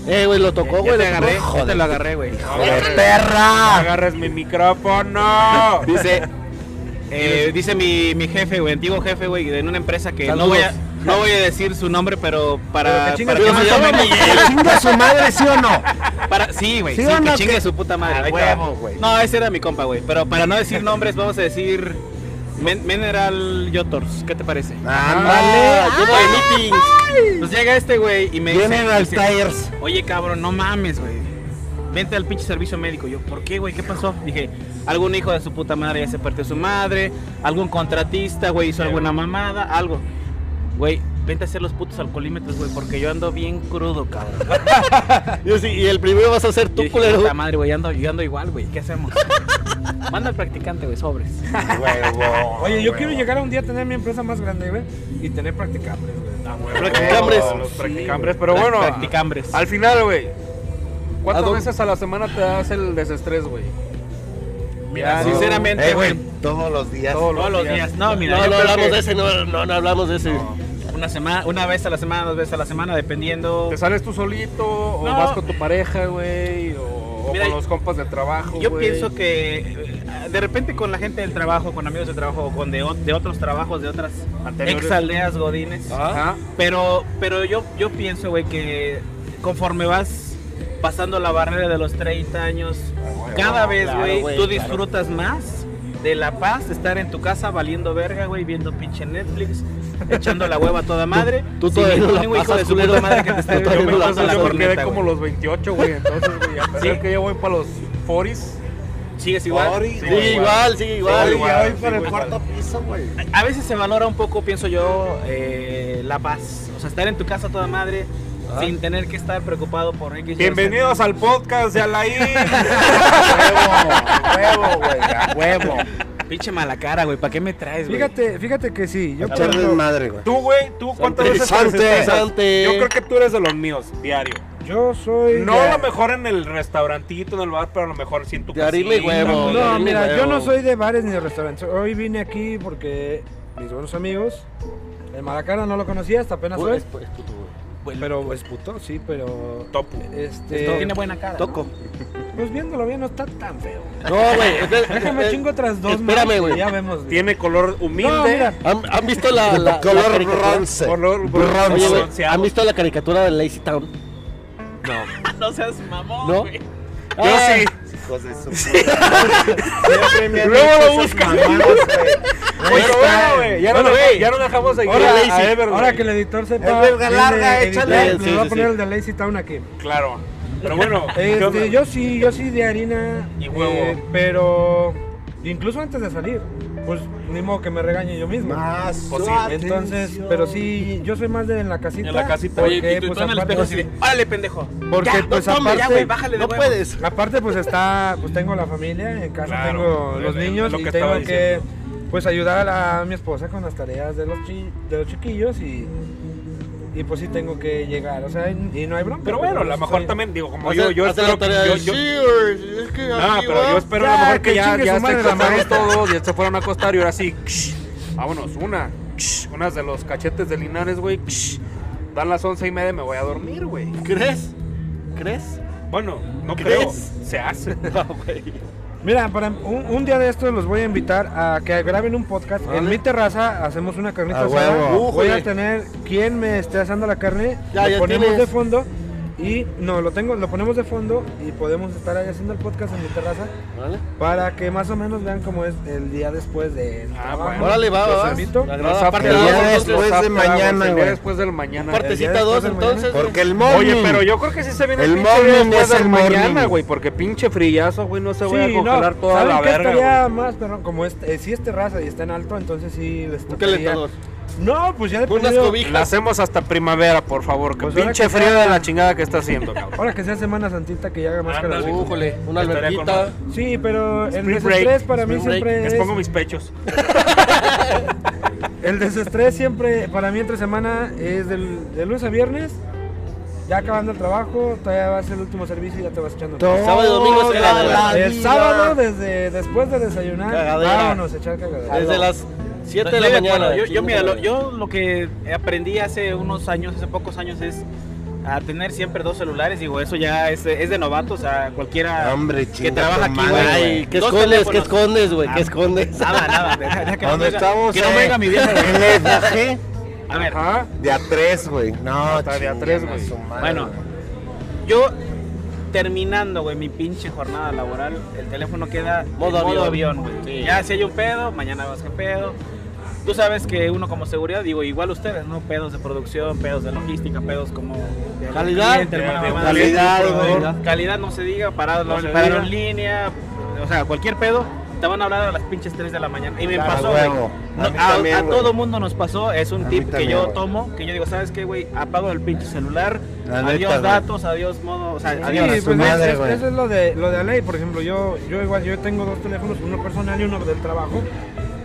Eh, güey, lo tocó, güey. te agarré, te lo agarré, güey. ¡Joder, perra! Agarres mi micrófono. Dice, [LAUGHS] eh, dice mi, mi jefe, güey, antiguo jefe, güey, en una empresa que no voy, a, no voy a decir su nombre, pero para, Pero que chingue para que ¿Que chinga su madre, sí o no? para- sí, güey, ¿Sí sí, o que no? chingue su puta madre. A ahí te va. huevo, güey. No, ese era mi compa, güey, pero para no decir nombres, vamos a decir Men- Mineral Yotors, ¿qué te parece? Ah, lleno de meetings. Pues llega este güey y me dice, Vienen al dice, tires. Oye, cabrón, no mames, güey. Vente al pinche servicio médico. Yo, ¿por qué, güey? ¿Qué pasó? Dije, algún hijo de su puta madre ya se partió su madre, algún contratista, güey, hizo alguna mamada, algo. Güey, vente a hacer los putos alcoholímetros, güey, porque yo ando bien crudo, cabrón. [LAUGHS] Yo sí, y el primero vas a ser Yo tú, culero. puta madre, güey, ando, yo ando igual, güey. ¿Qué hacemos? [LAUGHS] Manda al practicante, güey, sobres. Huevo. Oye, yo huevo. quiero llegar a un día a tener mi empresa más grande, güey, y tener practicables, güey. Practicambres. Los practicambres, pero bueno, Practicambres. al final, güey. ¿A ¿Cuántas veces a la semana te das el desestrés, güey? Mira, sinceramente, Eh, güey. todos los días. Todos Todos los días. No, mira, No, no hablamos que de ese, no, no, no hablamos de ese. Una semana, una vez a la semana, dos veces a la semana, dependiendo. ¿Te sales tú solito o vas con tu pareja, güey? O, con los compas del trabajo, Yo güey? pienso que eh, de repente con la gente del trabajo, con amigos del trabajo, o con de, de otros trabajos, de otras Anteriores. ex aldeas godines. Ajá. Pero, pero yo, yo pienso, güey, que conforme vas pasando la barrera de los 30 años, cada vez, claro, güey, güey, tú claro. disfrutas más de la paz de estar en tu casa valiendo verga, güey, viendo pinche Netflix, echando la hueva a toda madre. tú sin todavía no ningún la hijo de pasas, su puta madre que te [LAUGHS] Tú me, no la la yo me quedé corneta, como güey. los 28, güey. Entonces, güey, a pesar [LAUGHS] Sí. que yo voy para los 40s. ¿Sigues igual? Sí, güey. igual, sigue igual. Oye, igual, voy sí, por el cuarto piso, güey. A veces se valora un poco, pienso yo, eh, la paz. O sea, estar en tu casa toda madre sin tener que estar preocupado por X. Bienvenidos al podcast de Alain. [LAUGHS] Huevo, huevo, güey, a huevo. Pinche mala cara, güey. ¿Para qué me traes, güey? Fíjate, fíjate que sí. Yo, Echar ejemplo, desmadre, güey. Tú, güey, tú, ¿cuántas veces te Sante, desestresas? sante. Yo creo que tú eres de los míos, diario. yo soy. No de- a lo mejor en el restaurantito, en el bar, pero a lo mejor sí en tu De huevo. No, mira, yo no soy de bares ni de restaurantes. Hoy vine aquí porque mis buenos amigos, el Malacara no lo conocía hasta apenas hoy. es- es puto, Pero es puto, sí, pero. Topo. Este. Tiene buena cara. Toco. Pues viéndolo bien, no está tan feo. No, güey. Déjame es- chingo otras dos Espérame, güey. Ya vemos. güey. Tiene color humilde. No, mira, ¿Han, han visto la, la, la [LAUGHS] color caricatura? bronce. Color Oye, bronceado. ¿han visto la caricatura de Lazy Town? No [LAUGHS] seas mamón, ¿No? güey. Yo Ah, sí. Hijos de su Luego lo buscan. Pero bueno, güey. Ya, no, Bueno, ya no dejamos seguir ahora, a, a Ever, ahora güey. que el editor sepa. Verga larga, échale. Le Sí, voy a poner sí. el de Lazy Town aquí. Claro. Pero bueno. [LAUGHS] Este, yo sí, yo sí de harina. Y huevo. eh, pero incluso antes de salir, pues ni modo que me regañe yo mismo. Más Pues sí, Entonces, pero sí, yo soy más de en la casita. En la casita. Oye, porque, y tú, pues, tú en el espejo así de, órale, pendejo. porque Ya, pues no aparte, ya, güey, bájale de no huevos. puedes. aparte pues está, pues tengo la familia, en casa Claro, tengo los niños lo y que tengo estaba que diciendo. pues ayudar a, la- a mi esposa con las tareas de los chi- de los chiquillos y y pues sí tengo que llegar, o sea, y, no hay bronca. Pero bueno, a lo pues, mejor soy- también, digo, como yo, yo espero la tarea que... Yo, yo, es que no, pero yo espero a Ya, lo mejor que que ya, ya se maestra. todos, ya se fueron a acostar y ahora sí, [LAUGHS] vámonos, una, [LAUGHS] unas de los cachetes de Linares, güey, [LAUGHS] dan las once y media y me voy a dormir, güey. ¿Crees? ¿Crees? Bueno, no ¿Crees? creo, se hace. No, güey. Mira, para un, un día de estos los voy a invitar a que graben un podcast. En mi terraza hacemos una carnita A asada. huevo. Voy a tener quien me esté asando la carne. Ya, lo ya ponemos tienes. de fondo y no, lo tengo, lo ponemos de fondo y podemos estar ahí haciendo el podcast en mi terraza ¿Vale? para que más o menos vean cómo es el día después del Ah, bueno. Órale, va, Los va. invito. Me agrada. Los Aparte, el día después los de mañana, güey. después del mañana. Partecita después 2 del mañana. entonces. Porque el morning. Oye, pero yo creo que sí se viene El morning después es del el mañana, güey, porque pinche frillazo, güey, no se voy a congelar no, toda ¿saben la qué verga, estaría más, perrón? Como este, eh, si es terraza y está en alto, entonces sí les ¿Por qué le tocaría- todos? No, pues ya de Unas perdido- cobijas. La hacemos hasta primavera, por favor, que Pues ahora pinche que frío sea- de la chingada que está haciendo, [LAUGHS] cabrón. Ahora que sea Semana Santita que ya haga más Ándale. Újole, una Estaría alberquita. Sí, pero el Spring desestrés break, para mí spring break. siempre Les es... pongo mis pechos. [LAUGHS] El desestrés siempre, para mí entre semana, es del, de lunes a viernes, ya acabando el trabajo, todavía vas el último servicio y ya te vas echando. Sábado y domingo es Toda cagadera. la el vida. sábado, desde después de desayunar, Cagadera. vámonos a echar cagadera. Desde las 7 de la mañana. Yo, yo, mira, lo, yo lo que aprendí hace unos años, hace pocos años, es a tener siempre dos celulares. Digo, eso ya es, es de novato, o sea, cualquiera Hombre, que trabaja aquí, güey. Ay, ¿qué escondes? ¿Qué escondes, güey? Ah, ¿Qué escondes? Nada, nada. deja- que no diga- estamos que no me diga mi vieja. [LAUGHS] en el viaje A ver, Ajá. de a tres, güey. No, Hasta de a tres, güey. Bueno. yo terminando, güey, mi pinche jornada laboral, el teléfono queda Modo en modo avión. güey. Sí. Ya si hay un pedo, mañana vas que pedo. Tú sabes que uno como seguridad, digo, igual ustedes, ¿no? Pedos de producción, pedos de logística, pedos como... de Calidad, cliente, de- de calidad. Calidad no se diga, parado, No diga. en línea, o sea, cualquier pedo, te van a hablar a las pinches 3 de la mañana. Y me Claro, pasó, güey. A No, a, también, a güey. todo mundo nos pasó, es un A tip que yo tomo, que yo digo, ¿sabes qué, güey? Apago el pinche celular, La neta, adiós güey. datos, adiós modo, o sea, Sí, adiós. pues su es- madre, es- eso es lo de lo de ley, por ejemplo, yo yo igual yo tengo dos teléfonos, uno personal y uno del trabajo.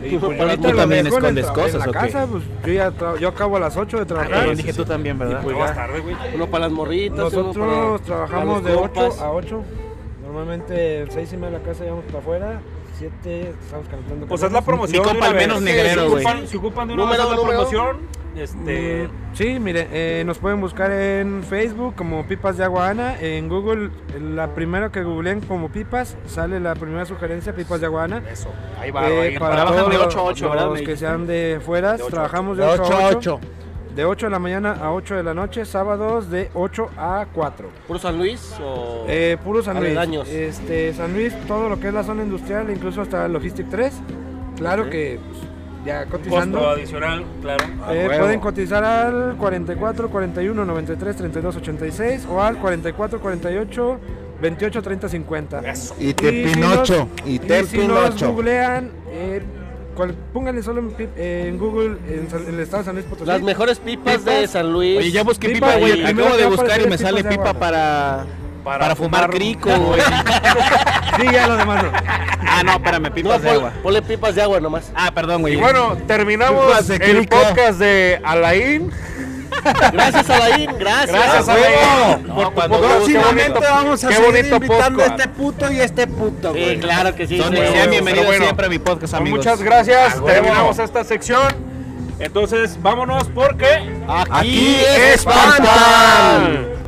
Y Tú, pues pero ahorita tú también el escondes cosas, en la ¿o qué? casa, pues yo ya yo acabo a las 8 de trabajar. Yo dije tú también, ¿verdad? Pues ya tarde, güey. Uno para las morritas. uno Nosotros para- trabajamos para de los 8 compas. a 8. Normalmente 6 y media de la casa íbamos para afuera, 7 estamos calentando. Pues es la promoción. Mi compa de al una menos negrero, Si güey. ocupan- Si ocupan de una vez Número, la número. promoción, este... Eh, sí, mire, eh, nos pueden buscar en Facebook como Pipas de Aguana. En Google, la primera que googleen como Pipas, sale la primera sugerencia, Pipas de Aguana. Eso, ahí va, Eh, para para trabajan todos de 8 a 8, los ¿verdad? Me que sean de fuera, De 8 a trabajamos de De 8 8 a a 8. 8. De 8 de la mañana a 8 de la noche, sábados de 8 a 4. ¿Puro San Luis o...? Eh, puro San Luis. Aledaños. Este, San Luis, todo lo que es la zona industrial, incluso hasta Logistic 3. Claro que pues, ya costo cotizando. adicional, claro. eh, huevo. pueden cotizar al 44 41 93 32 86 o al 44 48 28 30 50. Eso. Y te Y si Pinocho. nos- Y te si nos googlean, eh, cual- pónganle solo en, eh, en Google en, San- en el estado de San Luis Potosí. Las mejores pipas, Pipas. de San Luis. Oye, ya busqué Pipa, pipa, güey, Acabo de buscar y me sale pipa para, para, fumar, fumar crico, [LAUGHS] güey. Sí, ya lo demás no. Ah, no, espérame, No, pipas de pon- agua. ponle pipas de agua nomás. Ah, perdón, Y güey. bueno, terminamos el podcast de Alain. Gracias, Alain, gracias. Gracias, ¡A! Alain. No, Próximamente bonito- vamos a qué seguir invitando a podcast. este puto y a este puto, Sí, güey. claro que sí. Son- sí. sean bienvenidos bueno, siempre a mi podcast, Pues amigos. muchas gracias. huevo. Terminamos esta sección. Entonces, vámonos porque Aquí, Aquí espantan.